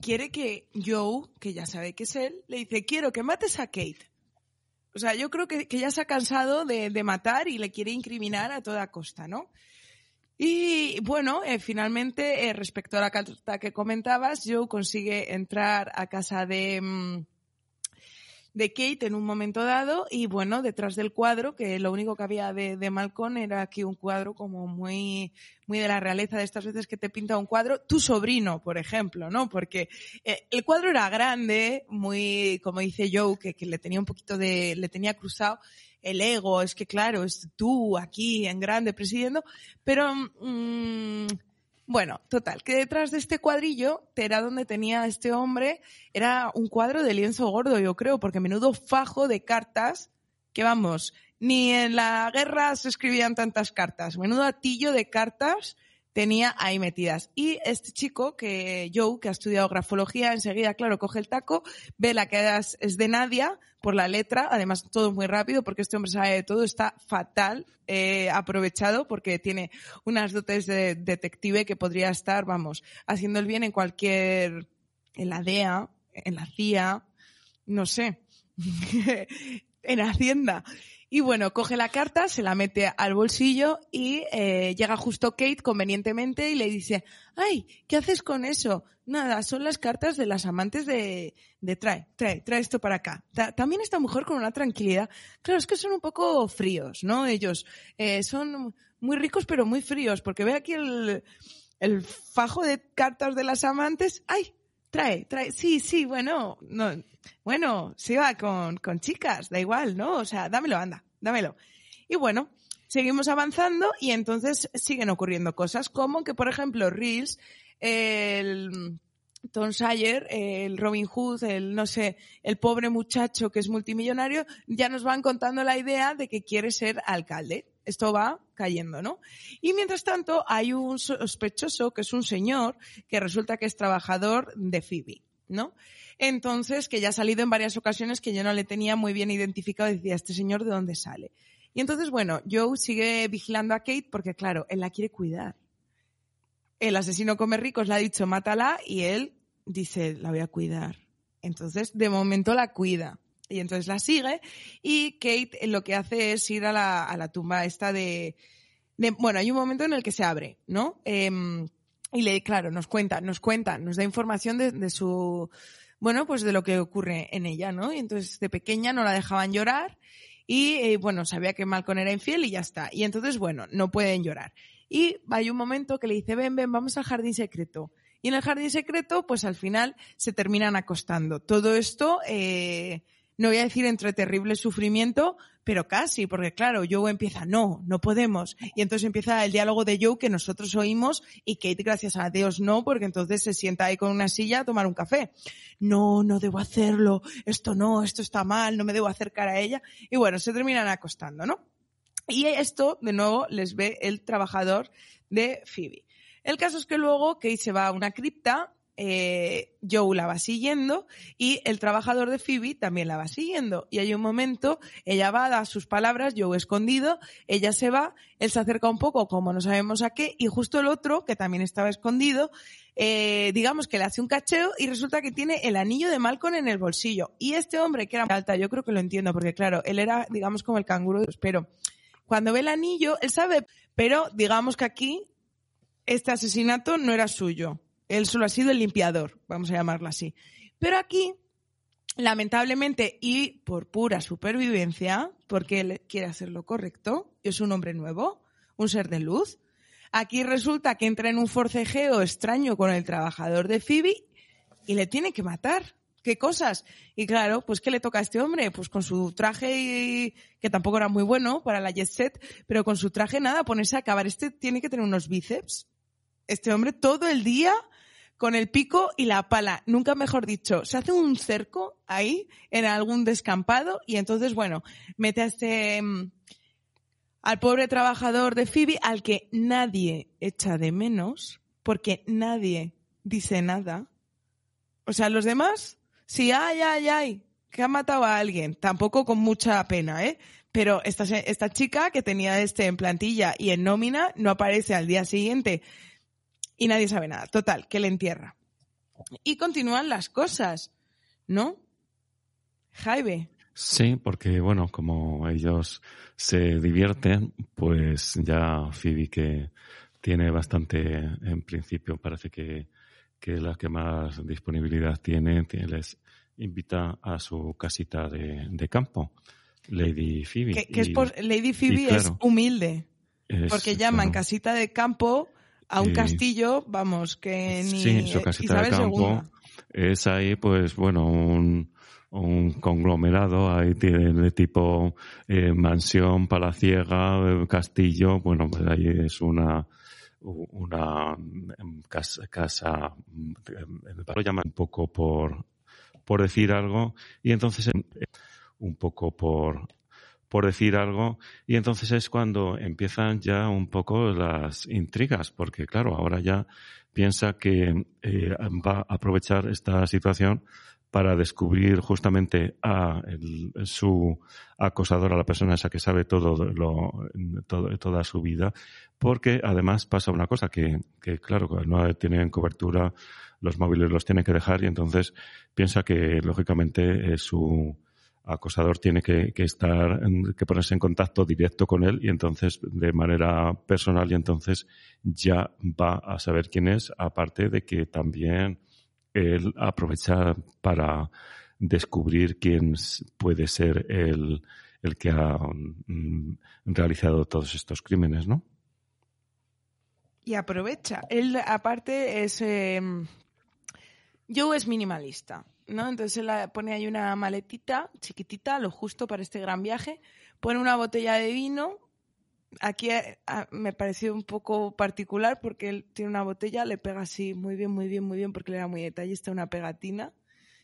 quiere que Joe, que ya sabe que es él, le dice, quiero que mates a Kate. O sea, yo creo que, ya se ha cansado de, matar y le quiere incriminar a toda costa, ¿no? Y bueno, eh, finalmente, eh, respecto a la carta que comentabas, Joe consigue entrar a casa de... Mm, de Kate en un momento dado y bueno, detrás del cuadro, que lo único que había de, de Malcolm era aquí un cuadro como muy, muy de la realeza de estas veces que te pinta un cuadro, tu sobrino, por ejemplo, ¿no? Porque eh, el cuadro era grande, muy, como dice Joe, que, que le tenía un poquito de, le tenía cruzado el ego, es que claro, es tú aquí en grande presidiendo, pero mmm, bueno, total, que detrás de este cuadrillo era donde tenía este hombre, era un cuadro de lienzo gordo, yo creo, porque menudo fajo de cartas, que vamos, ni en la guerra se escribían tantas cartas, menudo atillo de cartas tenía ahí metidas. Y este chico, que Joe, que ha estudiado grafología, enseguida, claro, coge el taco, ve la que es de Nadia por la letra, además todo muy rápido porque este hombre sabe de todo, está fatal eh, aprovechado porque tiene unas dotes de detective que podría estar, vamos, haciendo el bien en cualquier, en la DEA, en la CIA, no sé, en Hacienda. Y bueno, coge la carta, se la mete al bolsillo y eh, llega justo Kate convenientemente y le dice, ay, ¿qué haces con eso? Nada, son las cartas de las amantes de, de trae, trae, trae esto para acá. también esta mujer con una tranquilidad. Claro, es que son un poco fríos, ¿no? Ellos eh, son muy ricos pero muy fríos, porque ve aquí el, el fajo de cartas de las amantes. Ay, trae, trae, sí, sí, bueno, no, bueno, se va con, con chicas, da igual, ¿no? O sea, dámelo, anda, dámelo. Y bueno, seguimos avanzando y entonces siguen ocurriendo cosas, como que, por ejemplo, Reels, el Tom Sayer, el Robin Hood, el, no sé, el pobre muchacho que es multimillonario, ya nos van contando la idea de que quiere ser alcalde esto va cayendo, ¿no? Y mientras tanto hay un sospechoso que es un señor que resulta que es trabajador de Phoebe, ¿no? Entonces, que ya ha salido en varias ocasiones que yo no le tenía muy bien identificado, decía, este señor de dónde sale. Y entonces, bueno, Joe sigue vigilando a Kate porque, claro, él la quiere cuidar. El asesino come ricos le ha dicho, mátala, y él dice, la voy a cuidar. Entonces, de momento la cuida. Y entonces la sigue y Kate lo que hace es ir a la, a la tumba esta de, de, Bueno, hay un momento en el que se abre, ¿no? Em, y le, claro, nos cuenta, nos cuenta, nos da información de, de, su... Bueno, pues de lo que ocurre en ella, ¿no? Y entonces de pequeña no la dejaban llorar y, eh, bueno, sabía que Malcolm era infiel y ya está. Y entonces, bueno, no pueden llorar. Y hay un momento que le dice, ven, ven, vamos al jardín secreto. Y en el jardín secreto, pues al final se terminan acostando. Todo esto... Eh, no voy a decir entre terrible sufrimiento, pero casi, porque claro, Joe empieza, no, no podemos. Y entonces empieza el diálogo de Joe que nosotros oímos y Kate, gracias a Dios, no, porque entonces se sienta ahí con una silla a tomar un café. No, no debo hacerlo, esto no, esto está mal, no me debo acercar a ella. Y bueno, se terminan acostando, ¿no? Y esto, de nuevo, les ve el trabajador de Phoebe. El caso es que luego Kate se va a una cripta eh, Joe la va siguiendo y el trabajador de Phoebe también la va siguiendo. Y hay un momento, ella va, a sus palabras, Joe escondido, ella se va, él se acerca un poco, como no sabemos a qué, y justo el otro, que también estaba escondido, eh, digamos que le hace un cacheo y resulta que tiene el anillo de Malcolm en el bolsillo. Y este hombre, que era alta, yo creo que lo entiendo, porque claro, él era, digamos, como el canguro, pero cuando ve el anillo, él sabe, pero digamos que aquí este asesinato no era suyo él solo ha sido el limpiador, vamos a llamarlo así. Pero aquí, lamentablemente y por pura supervivencia, porque él quiere hacer lo correcto, es un hombre nuevo, un ser de luz, aquí resulta que entra en un forcejeo extraño con el trabajador de Phoebe y le tiene que matar. ¿Qué cosas? Y claro, pues ¿qué le toca a este hombre? Pues con su traje, que tampoco era muy bueno para la jet set, pero con su traje nada, ponerse a acabar. Este tiene que tener unos bíceps Este hombre todo el día con el pico y la pala, nunca mejor dicho, se hace un cerco ahí en algún descampado y entonces, bueno, mete a este, mm, al pobre trabajador de Phoebe al que nadie echa de menos porque nadie dice nada. O sea, los demás, sí, ay, ay, ay, que ha matado a alguien, tampoco con mucha pena, ¿eh? Pero esta, esta chica que tenía este en plantilla y en nómina no aparece al día siguiente y nadie sabe nada. Total, que le entierra. Y continúan las cosas, ¿no? Jaime. Sí, porque bueno, como ellos se divierten, pues ya Phoebe que tiene bastante, en principio parece que, que la que más disponibilidad tiene, les invita a su casita de, campo, Lady Phoebe. Que, es por, Lady Phoebe es humilde, porque llaman casita de campo a un castillo, vamos, que ni sí, su casita de campo es ahí, pues bueno, un, un conglomerado, ahí tiene de tipo eh, mansión, palaciega, eh, castillo, bueno, pues ahí es una una em, casa, casa lo llaman un poco por por decir algo y entonces em, un poco por por decir algo, y entonces es cuando empiezan ya un poco las intrigas, porque claro, ahora ya piensa que eh, va a aprovechar esta situación para descubrir justamente a su acosador, a la persona esa que sabe todo, lo, toda su vida, porque además pasa una cosa que, que claro, no tienen cobertura, los móviles los tiene que dejar y entonces piensa que lógicamente es su, acosador tiene que, estar, que ponerse en contacto directo con él y entonces de manera personal y entonces ya va a saber quién es, aparte de que también él aprovecha para descubrir quién puede ser el, el que ha mm, realizado todos estos crímenes, ¿no? Y aprovecha. Él, aparte, es. Eh, Joe es minimalista. ¿No? Entonces él pone ahí una maletita chiquitita, lo justo para este gran viaje, pone una botella de vino. Aquí eh, me pareció un poco particular porque él tiene una botella, le pega así muy bien, muy bien, muy bien, porque le era muy detallista una pegatina.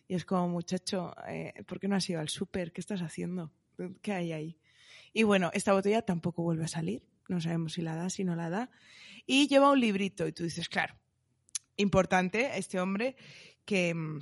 Y es como, muchacho, eh, ¿por qué no has ido al súper? ¿Qué estás haciendo? ¿Qué hay ahí? Y bueno, esta botella tampoco vuelve a salir. No sabemos si la da, si no la da. Y lleva un librito. Y tú dices, claro, importante este hombre que, mm,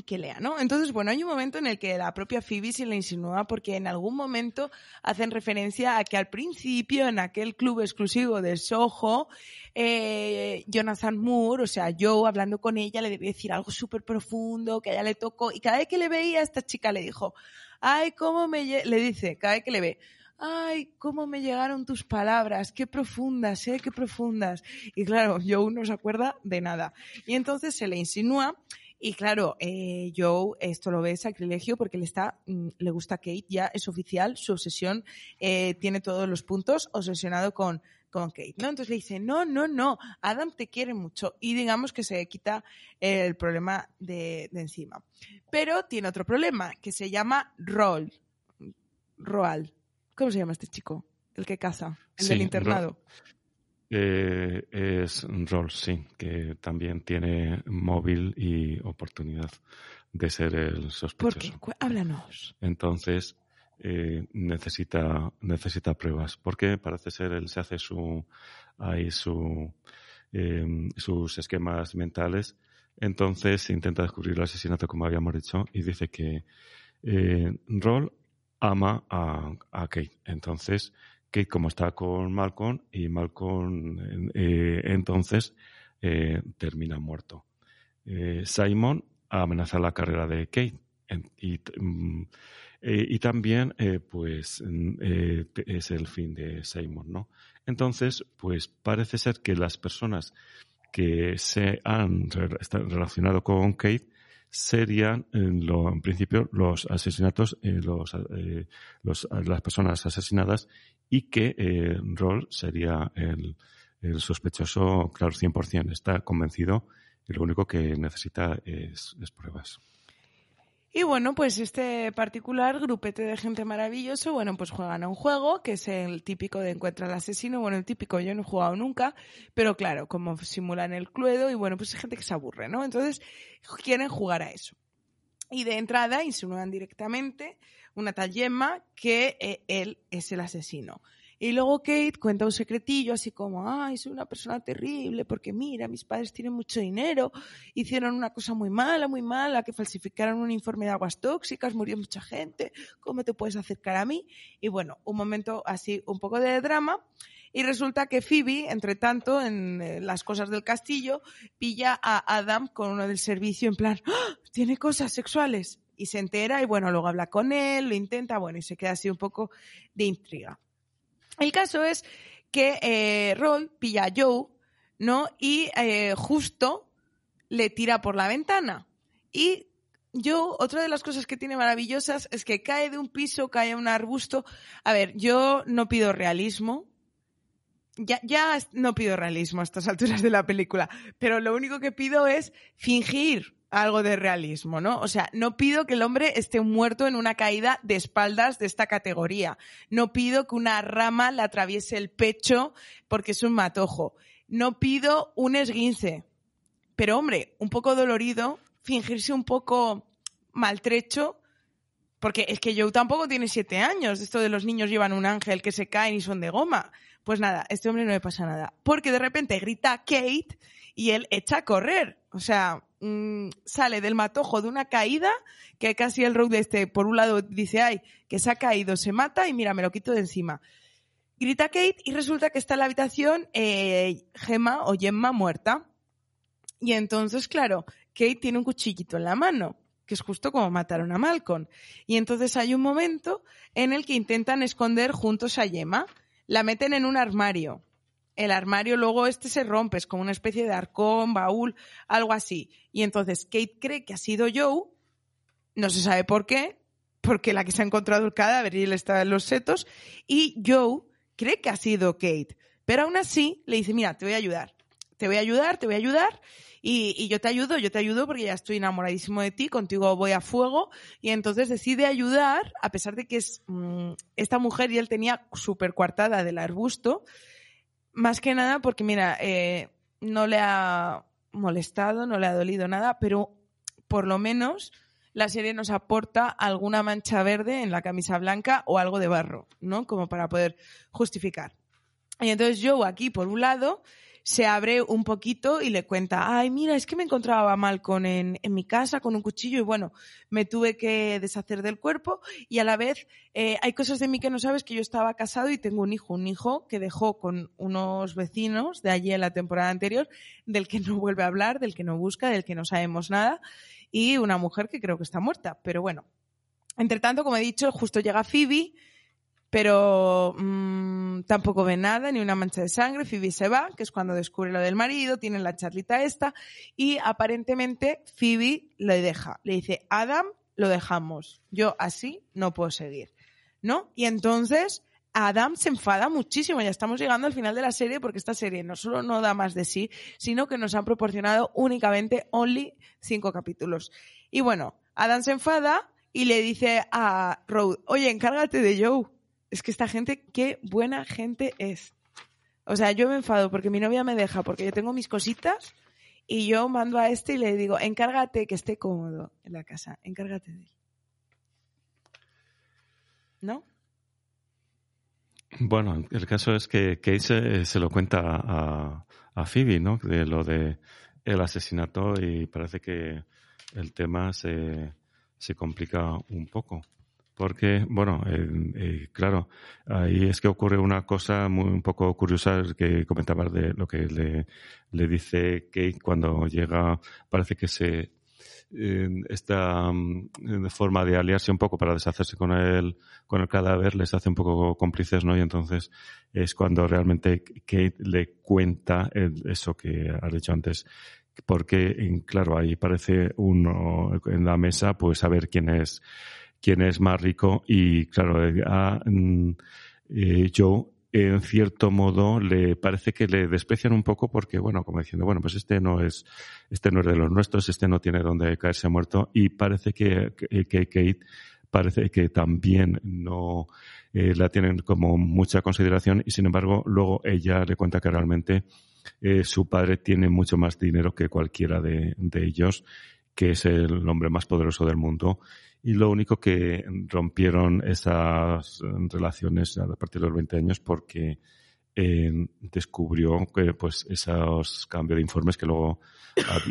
que lea, ¿no? Entonces, bueno, hay un momento en el que la propia Phoebe se le insinúa porque en algún momento hacen referencia a que al principio, en aquel club exclusivo de Soho, eh, Jonathan Moore, o sea, yo hablando con ella, le debía decir algo súper profundo, que a ella le tocó, y cada vez que le veía, esta chica le dijo, ay, cómo me, le dice, cada vez que le ve, ay, cómo me llegaron tus palabras, qué profundas, ¿eh? Qué profundas. Y claro, Joe no se acuerda de nada. Y entonces se le insinúa y claro, eh, Joe esto lo ve sacrilegio porque le está, mm, le gusta Kate, ya es oficial, su obsesión eh, tiene todos los puntos, obsesionado con, con Kate, ¿no? Entonces le dice, no, no, no, Adam te quiere mucho y digamos que se quita el problema de, encima. Pero tiene otro problema que se llama Roll, Roal. ¿Cómo se llama este chico? El que caza, el del internado. Eh, es Rolls, sí, que también tiene móvil y oportunidad de ser el sospechoso. ¿Por qué? Háblanos. Entonces, eh, necesita, necesita pruebas, porque parece ser él se hace su, ahí su, em, sus esquemas mentales. Entonces intenta descubrir el asesinato, como habíamos dicho, y dice que eh, Roll ama a, a Kate. Entonces, Kate como está con Malcolm y Malcolm eh, entonces eh, termina muerto. Eh, Simon amenaza la carrera de Kate y, mm, y, también pues mm, es el fin de Simon, ¿no? Entonces, pues parece ser que las personas que se han relacionado con Kate serían en, principio los asesinatos, los, las personas asesinadas y que eh, Roll sería el, sospechoso, claro, 100%. Está convencido y lo único que necesita es, pruebas. Y bueno, pues este particular grupete de gente maravilloso, bueno, pues juegan a un juego que es el típico de encuentra al asesino. Bueno, el típico yo no he jugado nunca, pero claro, como simulan el cluedo y bueno, pues hay gente que se aburre, ¿no? Entonces quieren jugar a eso. Y de entrada insinúan directamente una tal Gemma que eh, él es el asesino. Y luego Kate cuenta un secretillo así como, ay, soy una persona terrible porque mira, mis padres tienen mucho dinero, hicieron una cosa muy mala, muy mala, que falsificaron un informe de aguas tóxicas, murió mucha gente, ¿cómo te puedes acercar a mí? Y bueno, un momento así, un poco de drama. Y resulta que Phoebe, entre tanto, en eh, las cosas del castillo, pilla a Adam con uno del servicio en plan, ¡Ah! tiene cosas sexuales. Y se entera y bueno, luego habla con él, lo intenta, bueno, y se queda así un poco de intriga. El caso es que eh, Roy pilla a Joe, ¿no? Y eh, justo le tira por la ventana. Y Joe, otra de las cosas que tiene maravillosas es que cae de un piso, cae a un arbusto. A ver, yo no pido realismo. Ya, ya no pido realismo a estas alturas de la película, pero lo único que pido es fingir algo de realismo, ¿no? O sea, no pido que el hombre esté muerto en una caída de espaldas de esta categoría. No pido que una rama le atraviese el pecho porque es un matojo. No pido un esguince. Pero hombre, un poco dolorido, fingirse un poco maltrecho, porque es que Joe tampoco tiene siete años. Esto de los niños llevan un ángel que se caen y son de goma. Pues nada, a este hombre no le pasa nada. Porque de repente grita Kate y él echa a correr. O sea, Mm, sale del matojo de una caída que casi el road este, por un lado dice, ay, que se ha caído, se mata y mira, me lo quito de encima. Grita Kate y resulta que está en la habitación eh, Gemma o Gemma muerta. Y entonces, claro, Kate tiene un cuchillito en la mano, que es justo como mataron a Malcolm. Y entonces hay un momento en el que intentan esconder juntos a Gemma. La meten en un armario el armario luego este se rompe, es como una especie de arcón, baúl, algo así. Y entonces Kate cree que ha sido Joe, no se sabe por qué, porque la que se ha encontrado el cadáver y él está en los setos, y Joe cree que ha sido Kate. Pero aún así le dice, mira, te voy a ayudar, te voy a ayudar, te voy a ayudar, y, yo te ayudo, yo te ayudo porque ya estoy enamoradísimo de ti, contigo voy a fuego, y entonces decide ayudar, a pesar de que es mm, esta mujer y él tenía súper coartada del arbusto, más que nada porque, mira, eh, no le ha molestado, no le ha dolido nada, pero por lo menos la serie nos aporta alguna mancha verde en la camisa blanca o algo de barro, ¿no? Como para poder justificar. Y entonces yo aquí, por un lado, se abre un poquito y le cuenta, ay, mira, es que me encontraba mal con en, en mi casa con un cuchillo y bueno, me tuve que deshacer del cuerpo y a la vez eh, hay cosas de mí que no sabes que yo estaba casado y tengo un hijo, un hijo que dejó con unos vecinos de allí en la temporada anterior, del que no vuelve a hablar, del que no busca, del que no sabemos nada y una mujer que creo que está muerta, pero bueno. Entre tanto, como he dicho, justo llega Phoebe, pero mmm, tampoco ve nada, ni una mancha de sangre. Phoebe se va, que es cuando descubre lo del marido, tiene la charlita esta, y aparentemente Phoebe lo deja. Le dice, Adam, lo dejamos. Yo así no puedo seguir. ¿No? Y entonces Adam se enfada muchísimo. Ya estamos llegando al final de la serie porque esta serie no solo no da más de sí, sino que nos han proporcionado únicamente only cinco capítulos. Y bueno, Adam se enfada y le dice a Road, oye, encárgate de Joe es que esta gente, qué buena gente es. O sea, yo me enfado porque mi novia me deja, porque yo tengo mis cositas y yo mando a este y le digo, encárgate que esté cómodo en la casa, encárgate de él. ¿No? Bueno, el caso es que Kate se, lo cuenta a, a, Phoebe, ¿no? De lo de el asesinato y parece que el tema se, se complica un poco. Porque, bueno, eh, claro, ahí es que ocurre una cosa muy, un poco curiosa que comentabas de lo que le, dice Kate cuando llega, parece que se, esta mm, forma de aliarse un poco para deshacerse con el, con el cadáver les hace un poco cómplices, ¿no? Y entonces es cuando realmente Kate le cuenta eso que has dicho antes, porque, claro, ahí parece uno en la mesa, pues saber quién es quién es más rico. Y claro, eh, mm, eh, Joe en cierto modo le parece que le desprecian un poco porque, bueno, como diciendo, bueno, pues este no es, este no es de los nuestros, este no tiene donde caerse muerto y parece que, que, Kate parece que también no eh, la tienen como mucha consideración. Y sin embargo luego ella le cuenta que realmente eh, su padre tiene mucho más dinero que cualquiera de ellos, que es el hombre más poderoso del mundo y lo único que rompieron esas relaciones a partir de los 20 años porque eh, descubrió que pues esos cambios de informes que luego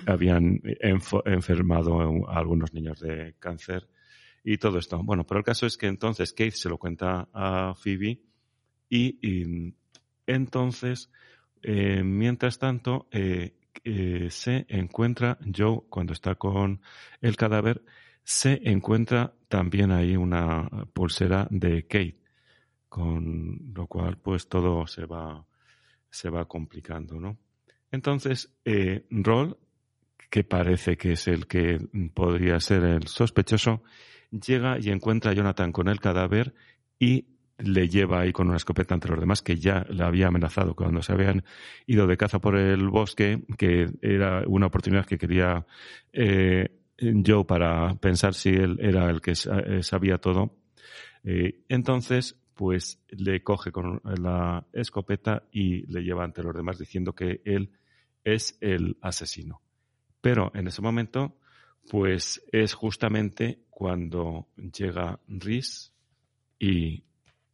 habían enfermado a algunos niños de cáncer y todo esto. Bueno, pero el caso es que entonces Kate se lo cuenta a Phoebe y, entonces, eh, mientras tanto, eh, se encuentra Joe cuando está con el cadáver se encuentra también ahí una pulsera de Kate, con lo cual pues todo se va, se va complicando, ¿no? Entonces, eh, Roll, que parece que es el que podría ser el sospechoso, llega y encuentra a Jonathan con el cadáver y le lleva ahí con una escopeta ante los demás que ya le había amenazado cuando se habían ido de caza por el bosque, que era una oportunidad que quería eh, Joe para pensar si él era el que eh, sabía todo. Eh, entonces, pues le coge con la escopeta y le lleva ante los demás diciendo que él es el asesino. Pero en ese momento, pues es justamente cuando llega Rhys y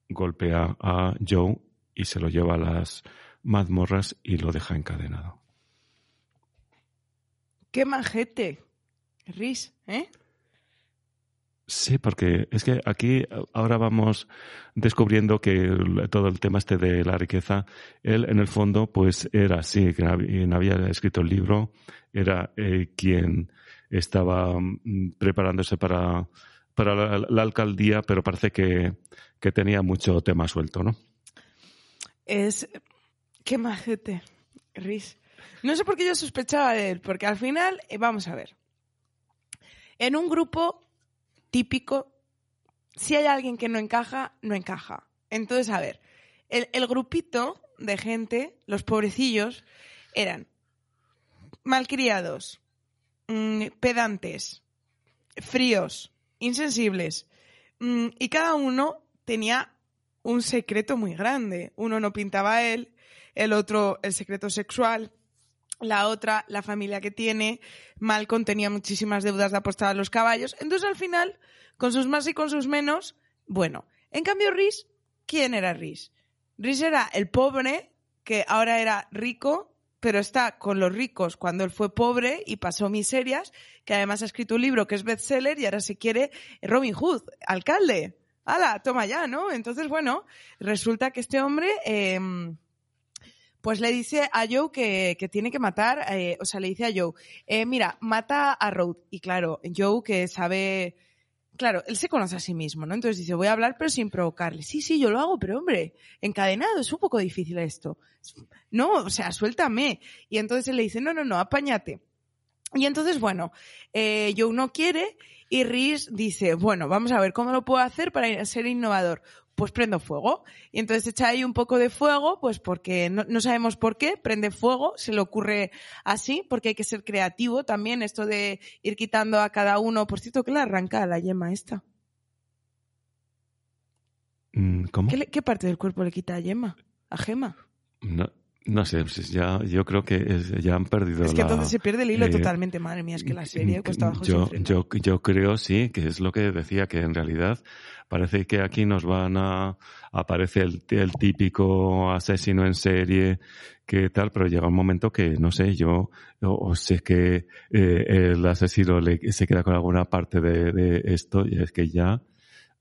golpea a Joe y se lo lleva a las mazmorras y lo deja encadenado. ¡Qué majete! Riz, ¿eh? Sí, porque es que aquí ahora vamos descubriendo que todo el tema este de la riqueza, él en el fondo pues era así, quien había escrito el libro, era eh, quien estaba mm, preparándose para, para la, alcaldía, pero parece que, que tenía mucho tema suelto, ¿no? Es... Qué majete, Riz. No sé por qué yo sospechaba de él, porque al final, eh, vamos a ver, en un grupo típico, si hay alguien que no encaja, no encaja. Entonces, a ver, el, grupito de gente, los pobrecillos, eran malcriados, mm, pedantes, fríos, insensibles, mm, y cada uno tenía un secreto muy grande. Uno no pintaba a él, el otro el secreto sexual, la otra, la familia que tiene, Malcolm tenía muchísimas deudas de apostar a los caballos. Entonces, al final, con sus más y con sus menos, bueno. En cambio, Rhys, ¿quién era Rhys? Rhys era el pobre, que ahora era rico, pero está con los ricos cuando él fue pobre y pasó miserias, que además ha escrito un libro que es bestseller y ahora se quiere Robin Hood, alcalde. ¡Hala! Toma ya, ¿no? Entonces, bueno, resulta que este hombre... Em, pues le dice a Joe que, tiene que matar, eh, o sea, le dice a Joe, eh, mira, mata a Road. Y claro, Joe que sabe, claro, él se conoce a sí mismo, ¿no? Entonces dice, voy a hablar pero sin provocarle. Sí, sí, yo lo hago, pero hombre, encadenado, es un poco difícil esto. No, o sea, suéltame. Y entonces él le dice, no, no, no, apáñate. Y entonces, bueno, eh, Joe no quiere y Rhys dice, bueno, vamos a ver cómo lo puedo hacer para ser innovador pues prendo fuego. Y entonces echa ahí un poco de fuego, pues porque no, sabemos por qué, prende fuego, se le ocurre así, porque hay que ser creativo también, esto de ir quitando a cada uno. Por cierto, ¿qué le arranca la yema esta? Mm, ¿Cómo? ¿Qué, parte del cuerpo le quita a yema? ¿A gema? No, no sé, ya, yo creo que ya han perdido Es que entonces se pierde el hilo eh, totalmente, madre mía, es que la serie cuesta bajo yo, yo, yo creo, sí, que es lo que decía, que en realidad parece que aquí nos van a, aparece el, el típico asesino en serie, que tal, pero llega un momento que, no sé, yo, o, sé que eh, el asesino le, se queda con alguna parte de, de esto, y es que ya,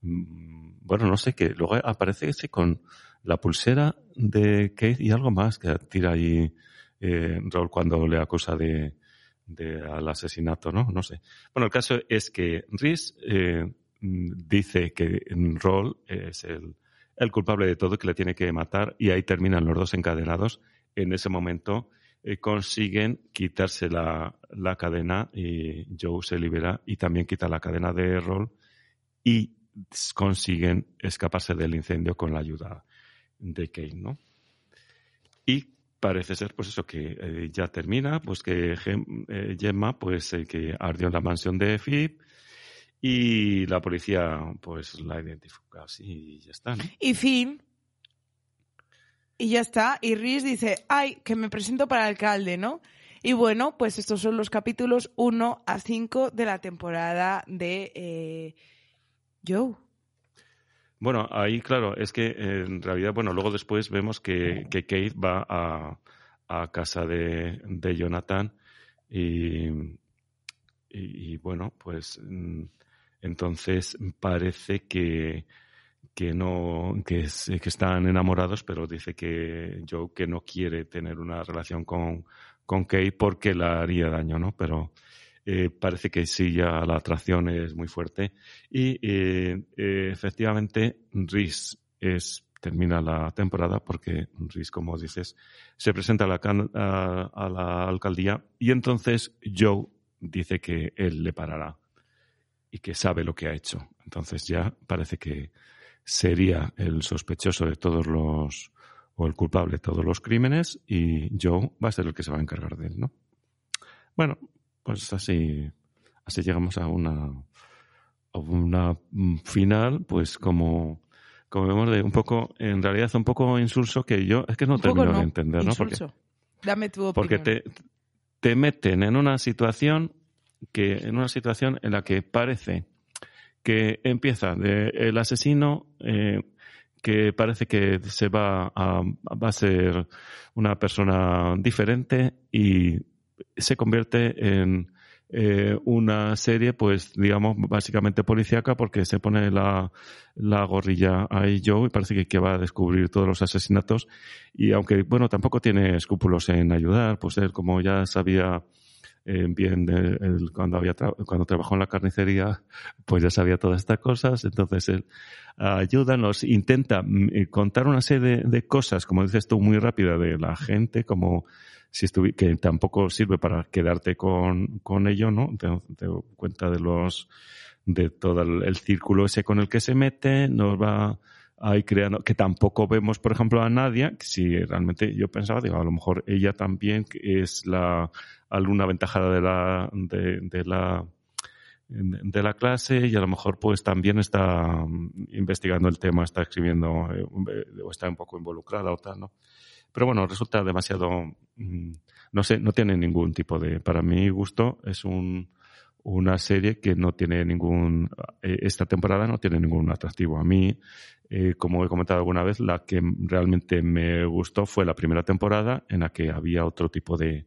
mm, bueno, no sé qué, luego aparece ese con la pulsera de Kate y algo más que tira ahí eh, Raúl cuando le acusa de, de, al asesinato, ¿no? No sé. Bueno, el caso es que Rhys eh, dice que Roll es el, el, culpable de todo, que le tiene que matar, y ahí terminan los dos encadenados. En ese momento eh, consiguen quitarse la, la, cadena y Joe se libera y también quita la cadena de Roll y consiguen escaparse del incendio con la ayuda de Kate, ¿no? Y parece ser, pues eso, que eh, ya termina, pues que eh, Gemma, pues que ardió en la mansión de Philip y la policía, pues la identifica así y ya está, ¿no? Y fin. Y ya está. Y Rhys dice, ay, que me presento para alcalde, ¿no? Y bueno, pues estos son los capítulos 1 a 5 de la temporada de eh, Joe. Bueno, ahí claro, es que en realidad, bueno, luego después vemos que, que Kate va a, a casa de, de Jonathan y, y, bueno, pues mm, entonces parece que, que no, que, que están enamorados, pero dice que Joe que no quiere tener una relación con, con Kate porque la haría daño, ¿no? Pero eh, parece que sí, ya la atracción es muy fuerte. Y eh, eh, efectivamente, Rhys es, termina la temporada porque Rhys, como dices, se presenta a la, a, la alcaldía y entonces Joe dice que él le parará y que sabe lo que ha hecho. Entonces ya parece que sería el sospechoso de todos los o el culpable de todos los crímenes y Joe va a ser el que se va a encargar de él, ¿no? Bueno, pues así, así llegamos a una, a una final, pues como, como vemos de un poco, en realidad un poco insulso que yo, es que no termino de entender, ¿no? Porque, Dame tu opinión. Porque te, te meten en una situación que, en una situación en la que parece que empieza de el asesino, eh, que parece que se va a, va a ser una persona diferente y se convierte en eh, una serie, pues digamos, básicamente policíaca porque se pone la, la gorrilla ahí Joe y parece que, que, va a descubrir todos los asesinatos. Y aunque, bueno, tampoco tiene escrúpulos en ayudar, pues él como ya sabía eh, bien cuando había cuando trabajó en la carnicería, pues ya sabía todas estas cosas, entonces él ayuda, nos intenta mm, eh, contar una serie de, cosas, como dices tú, muy rápida de la gente, como si que tampoco sirve para quedarte con, con ello, ¿no? Te, te cuenta de los, de todo el, círculo ese con el que se mete, nos va ahí creando, que tampoco vemos, por ejemplo, a Nadia, si realmente yo pensaba, digo, a lo mejor ella también es la alumna aventajada de la, de, la, de la clase y a lo mejor pues también está investigando el tema, está escribiendo eh, o está un poco involucrada o tal, ¿no? Pero bueno, resulta demasiado, mm, no sé, no tiene ningún tipo de, para mi gusto, es un, una serie que no tiene ningún, eh, esta temporada no tiene ningún atractivo. A mí, eh, como he comentado alguna vez, la que realmente me gustó fue la primera temporada en la que había otro tipo de,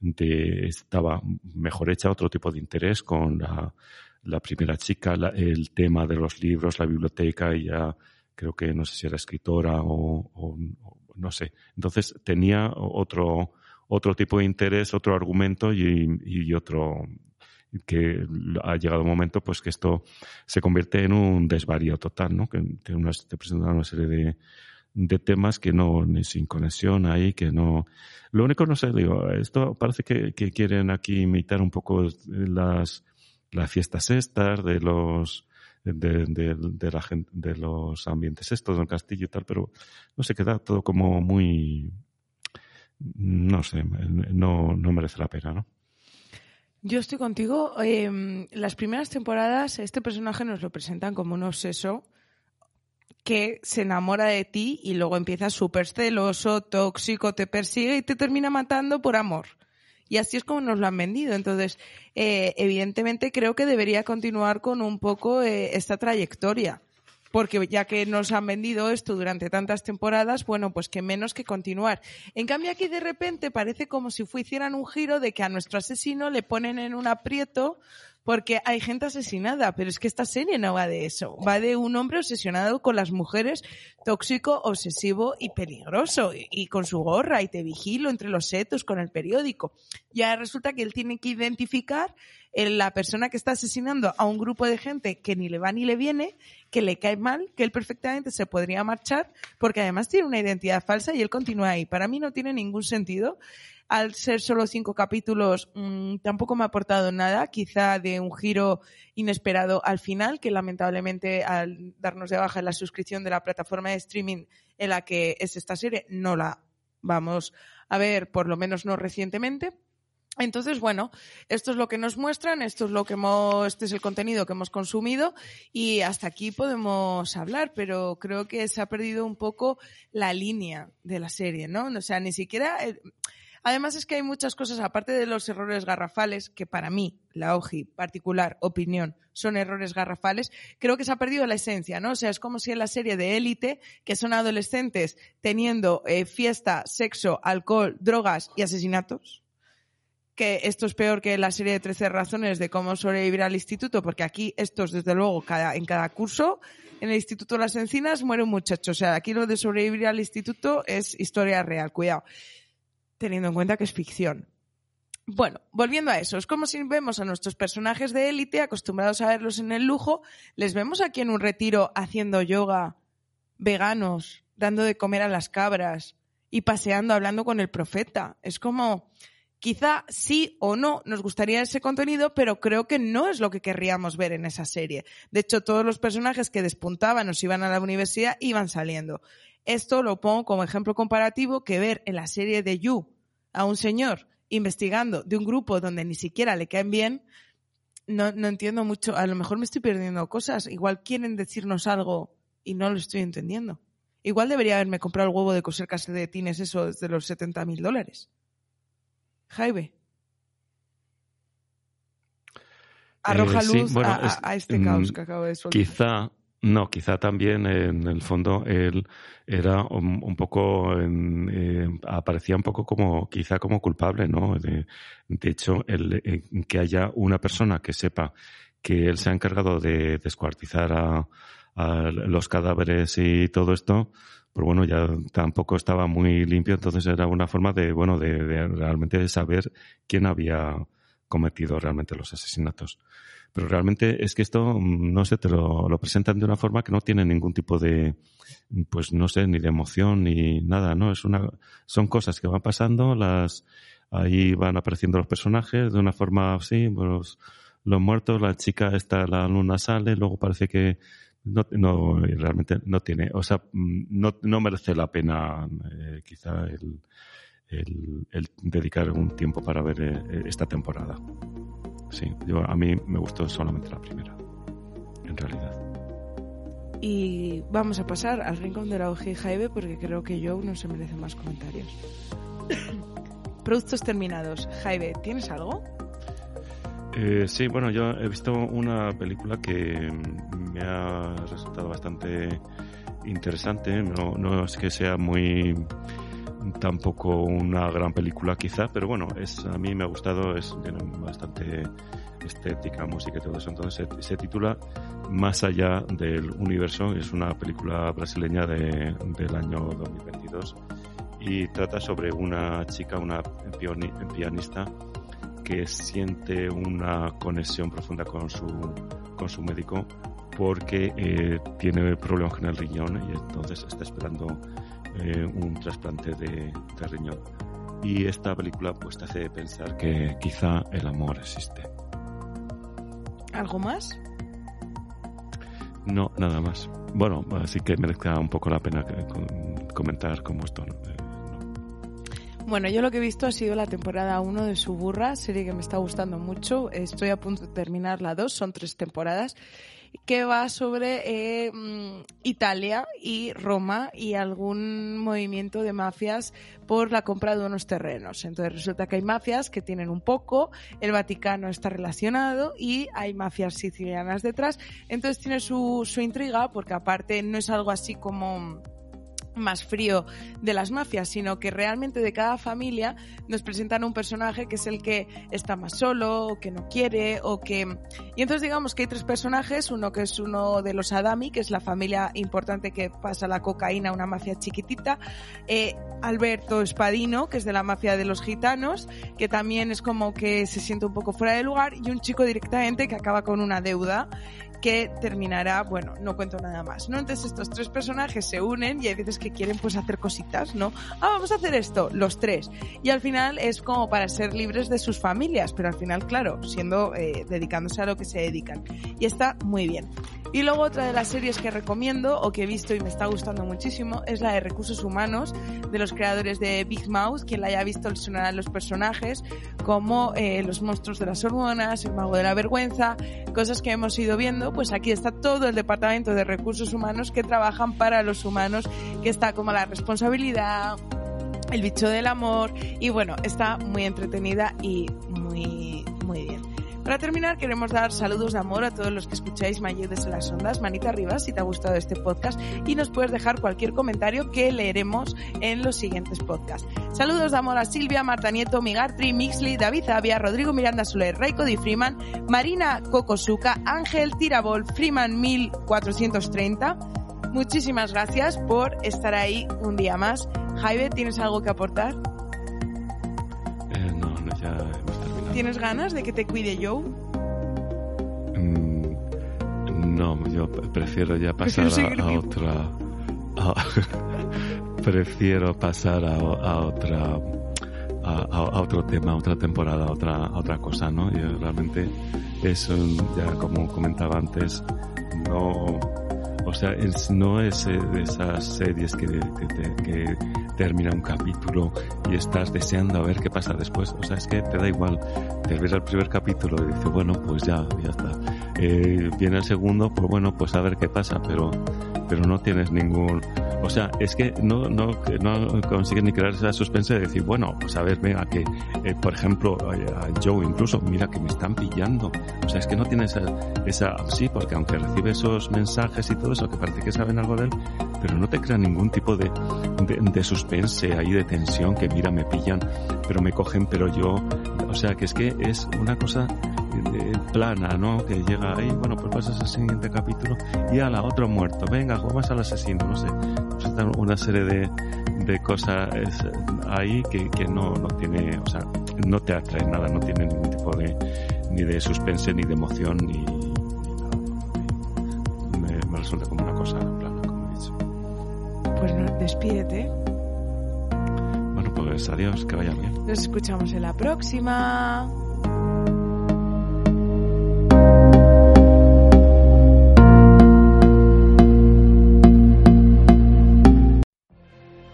de estaba mejor hecha, otro tipo de interés con la, la primera chica, el tema de los libros, la biblioteca, y ya creo que no sé si era escritora o, no sé. Entonces tenía otro, otro tipo de interés, otro argumento y, y otro que ha llegado un momento pues que esto se convierte en un desvarío total, ¿no? Que te, te presentan una serie de, de temas que no, ni sin conexión ahí, que no. Lo único, no sé, digo, esto parece que, que quieren aquí imitar un poco las, las fiestas estas de los, de, de, de, la gente, de los ambientes estos del castillo y tal, pero no sé, queda todo como muy, no sé, no, no merece la pena, ¿no? Yo estoy contigo. Eh, las primeras temporadas, este personaje nos lo presentan como un obseso que se enamora de ti y luego empieza súper celoso, tóxico, te persigue y te termina matando por amor. Y así es como nos lo han vendido. Entonces, eh, evidentemente creo que debería continuar con un poco eh, esta trayectoria. Porque ya que nos han vendido esto durante tantas temporadas, bueno, pues que menos que continuar. En cambio aquí de repente parece como si hicieran un giro de que a nuestro asesino le ponen en un aprieto porque hay gente asesinada, pero es que esta serie no va de eso, va de un hombre obsesionado con las mujeres, tóxico, obsesivo y peligroso, y, con su gorra, y te vigilo entre los setos con el periódico. Ya resulta que él tiene que identificar la persona que está asesinando a un grupo de gente que ni le va ni le viene, que le cae mal, que él perfectamente se podría marchar, porque además tiene una identidad falsa y él continúa ahí. Para mí no tiene ningún sentido al ser solo cinco capítulos, mm, tampoco me ha aportado nada, quizá de un giro inesperado al final, que lamentablemente al darnos de baja la suscripción de la plataforma de streaming en la que es esta serie, no la vamos a ver, por lo menos no recientemente. Entonces, bueno, esto es lo que nos muestran, esto es lo que hemos, este es el contenido que hemos consumido y hasta aquí podemos hablar, pero creo que se ha perdido un poco la línea de la serie, ¿no? O sea, ni siquiera, eh, además es que hay muchas cosas, aparte de los errores garrafales, que para mí, la OJI, particular opinión, son errores garrafales, creo que se ha perdido la esencia, ¿no? O sea, es como si en la serie de élite, que son adolescentes teniendo eh, fiesta, sexo, alcohol, drogas y asesinatos, que esto es peor que la serie de 13 razones de cómo sobrevivir al instituto, porque aquí estos, desde luego, en cada curso, en el Instituto de las Encinas muere un muchacho. O sea, aquí lo de sobrevivir al instituto es historia real, cuidado. Teniendo en cuenta que es ficción. Bueno, volviendo a eso, es como si vemos a nuestros personajes de élite, acostumbrados a verlos en el lujo, les vemos aquí en un retiro haciendo yoga, veganos, dando de comer a las cabras y paseando, hablando con el profeta. Es como, Quizá sí o no nos gustaría ese contenido, pero creo que no es lo que querríamos ver en esa serie. De hecho, todos los personajes que despuntaban o se iban a la universidad iban saliendo. Esto lo pongo como ejemplo comparativo que ver en la serie de You a un señor investigando de un grupo donde ni siquiera le caen bien, no, no entiendo mucho. A lo mejor me estoy perdiendo cosas. Igual quieren decirnos algo y no lo estoy entendiendo. Igual debería haberme comprado el huevo de coser tines eso de los 70 mil dólares. Jaime. Arroja Eh, sí, luz bueno, a, a este caos mm, que acabo de soltar. Quizá, no, quizá también en el fondo él era un, un poco, en, eh, aparecía un poco como, quizá como culpable, ¿no? De, de hecho, el, eh, que haya una persona que sepa que él se ha encargado de descuartizar a, los cadáveres y todo esto, pues bueno, ya tampoco estaba muy limpio, entonces era una forma de, bueno, de, de realmente saber quién había cometido realmente los asesinatos. Pero realmente es que esto, mm, no sé, te lo, lo presentan de una forma que no tiene ningún tipo de, pues no sé, ni de emoción ni nada, ¿no? Es una, son cosas que van pasando, las, ahí van apareciendo los personajes de una forma así, pues, los muertos, la chica esta, la luna sale, luego parece que no, no realmente no tiene, o sea, mm, no, no merece la pena eh, quizá el, el, el dedicar un tiempo para ver eh, esta temporada. Sí, yo, a mí me gustó solamente la primera, en realidad. Y vamos a pasar al rincón de la OG Jaime porque creo que Joe no se merece más comentarios. Productos terminados. Jaime, ¿tienes algo? Eh, sí, bueno, yo he visto una película que me ha resultado bastante interesante. No, no es que sea muy tampoco una gran película quizá, pero bueno, es a mí me ha gustado, es tiene bastante estética, música y todo eso. Entonces se, titula Más allá del universo, es una película brasileña de, del año 2022 y trata sobre una chica, una pianista que siente una conexión profunda con su, con su médico porque eh, tiene problemas con el riñón y entonces está esperando eh, un trasplante de, de riñón. Y esta película pues te hace pensar que quizá el amor existe. ¿Algo más? No, nada más. Bueno, así que merezca un poco la pena que- con- comentar como esto. ¿no? Eh, no. Bueno, yo lo que he visto ha sido la temporada 1 de Suburra, serie que me está gustando mucho. Estoy a punto de terminar la 2, son tres temporadas, que va sobre eh, mm, Italia y Roma y algún movimiento de mafias por la compra de unos terrenos. Entonces resulta que hay mafias que tienen un poco, el Vaticano está relacionado y hay mafias sicilianas detrás. Entonces tiene su, su intriga porque aparte no es algo así como más frío de las mafias, sino que realmente de cada familia nos presentan un personaje que es el que está más solo, o que no quiere, o que... Y entonces digamos que hay tres personajes, uno que es uno de los Adami, que es la familia importante que pasa la cocaína, una mafia chiquitita, eh, Alberto Espadino, que es de la mafia de los gitanos, que también es como que se siente un poco fuera de lugar, y un chico directamente que acaba con una deuda que terminará, bueno, no cuento nada más, ¿no? Entonces estos tres personajes se unen y hay veces que quieren pues hacer cositas, ¿no? Ah, vamos a hacer esto, los tres. Y al final es como para ser libres de sus familias, pero al final, claro, siendo, eh, dedicándose a lo que se dedican. Y está muy bien. Y luego otra de las series que recomiendo o que he visto y me está gustando muchísimo es la de Recursos Humanos de los creadores de Big Mouth. Quien la haya visto le sonarán los personajes como eh, los monstruos de las hormonas, el mago de la vergüenza, cosas que hemos ido viendo. Pues aquí está todo el departamento de recursos humanos que trabajan para los humanos, que está como la responsabilidad, el bicho del amor y bueno, está muy entretenida y muy, muy bien. Para terminar, queremos dar saludos de amor a todos los que escucháis Mayudes desde las ondas. Manita arriba si te ha gustado este podcast y nos puedes dejar cualquier comentario que leeremos en los siguientes podcasts. Saludos de amor a Silvia, Marta Nieto, Migartri, Mixley, David Avia, Rodrigo Miranda Soler, Raiko Di Freeman, Marina Kokosuka, Ángel Tirabol, Freeman 1430. Muchísimas gracias por estar ahí un día más. Jaime, ¿tienes algo que aportar? Eh, no, no, ya. ¿Tienes ganas de que te cuide Joe? Mm, no, yo prefiero ya pasar Prefiero a, otra. a- prefiero pasar a, a otra. A, otro tema, a otra temporada, a otra, a otra cosa, ¿no? Yo realmente es, un- ya como comentaba antes, no, o sea, es, no es eh, de esas series que, que, que termina un capítulo y estás deseando a ver qué pasa después. O sea, es que te da igual. Te ves el primer capítulo y dices, bueno, pues ya, ya está. Eh, viene el segundo, pues bueno, pues a ver qué pasa, pero, pero no tienes ningún... O sea, es que no, no, no consigues ni crear esa suspense de decir, bueno, pues a ver, venga, que, eh, por ejemplo, a Joe incluso, mira que me están pillando. O sea, es que no tiene esa, esa, sí, porque aunque recibe esos mensajes y todo eso, que parece que saben algo de él, pero no te crea ningún tipo de, de, de suspense ahí, de tensión, que mira, me pillan, pero me cogen, pero yo, o sea, que es que es una cosa plana, ¿no? Que llega ahí, bueno, pues pasas al siguiente capítulo y a la otro muerto, venga, juegas al asesino, no sé. Pues está una serie de, de cosas eh, ahí que, que no, no tiene, o sea, no te atrae nada, no tiene ningún tipo de, ni de suspense, ni de emoción, ni, ni nada. Me, me resulta como una cosa plana, como he dicho. Pues no, despídete. Bueno, pues adiós, que vaya bien. Nos escuchamos en la próxima.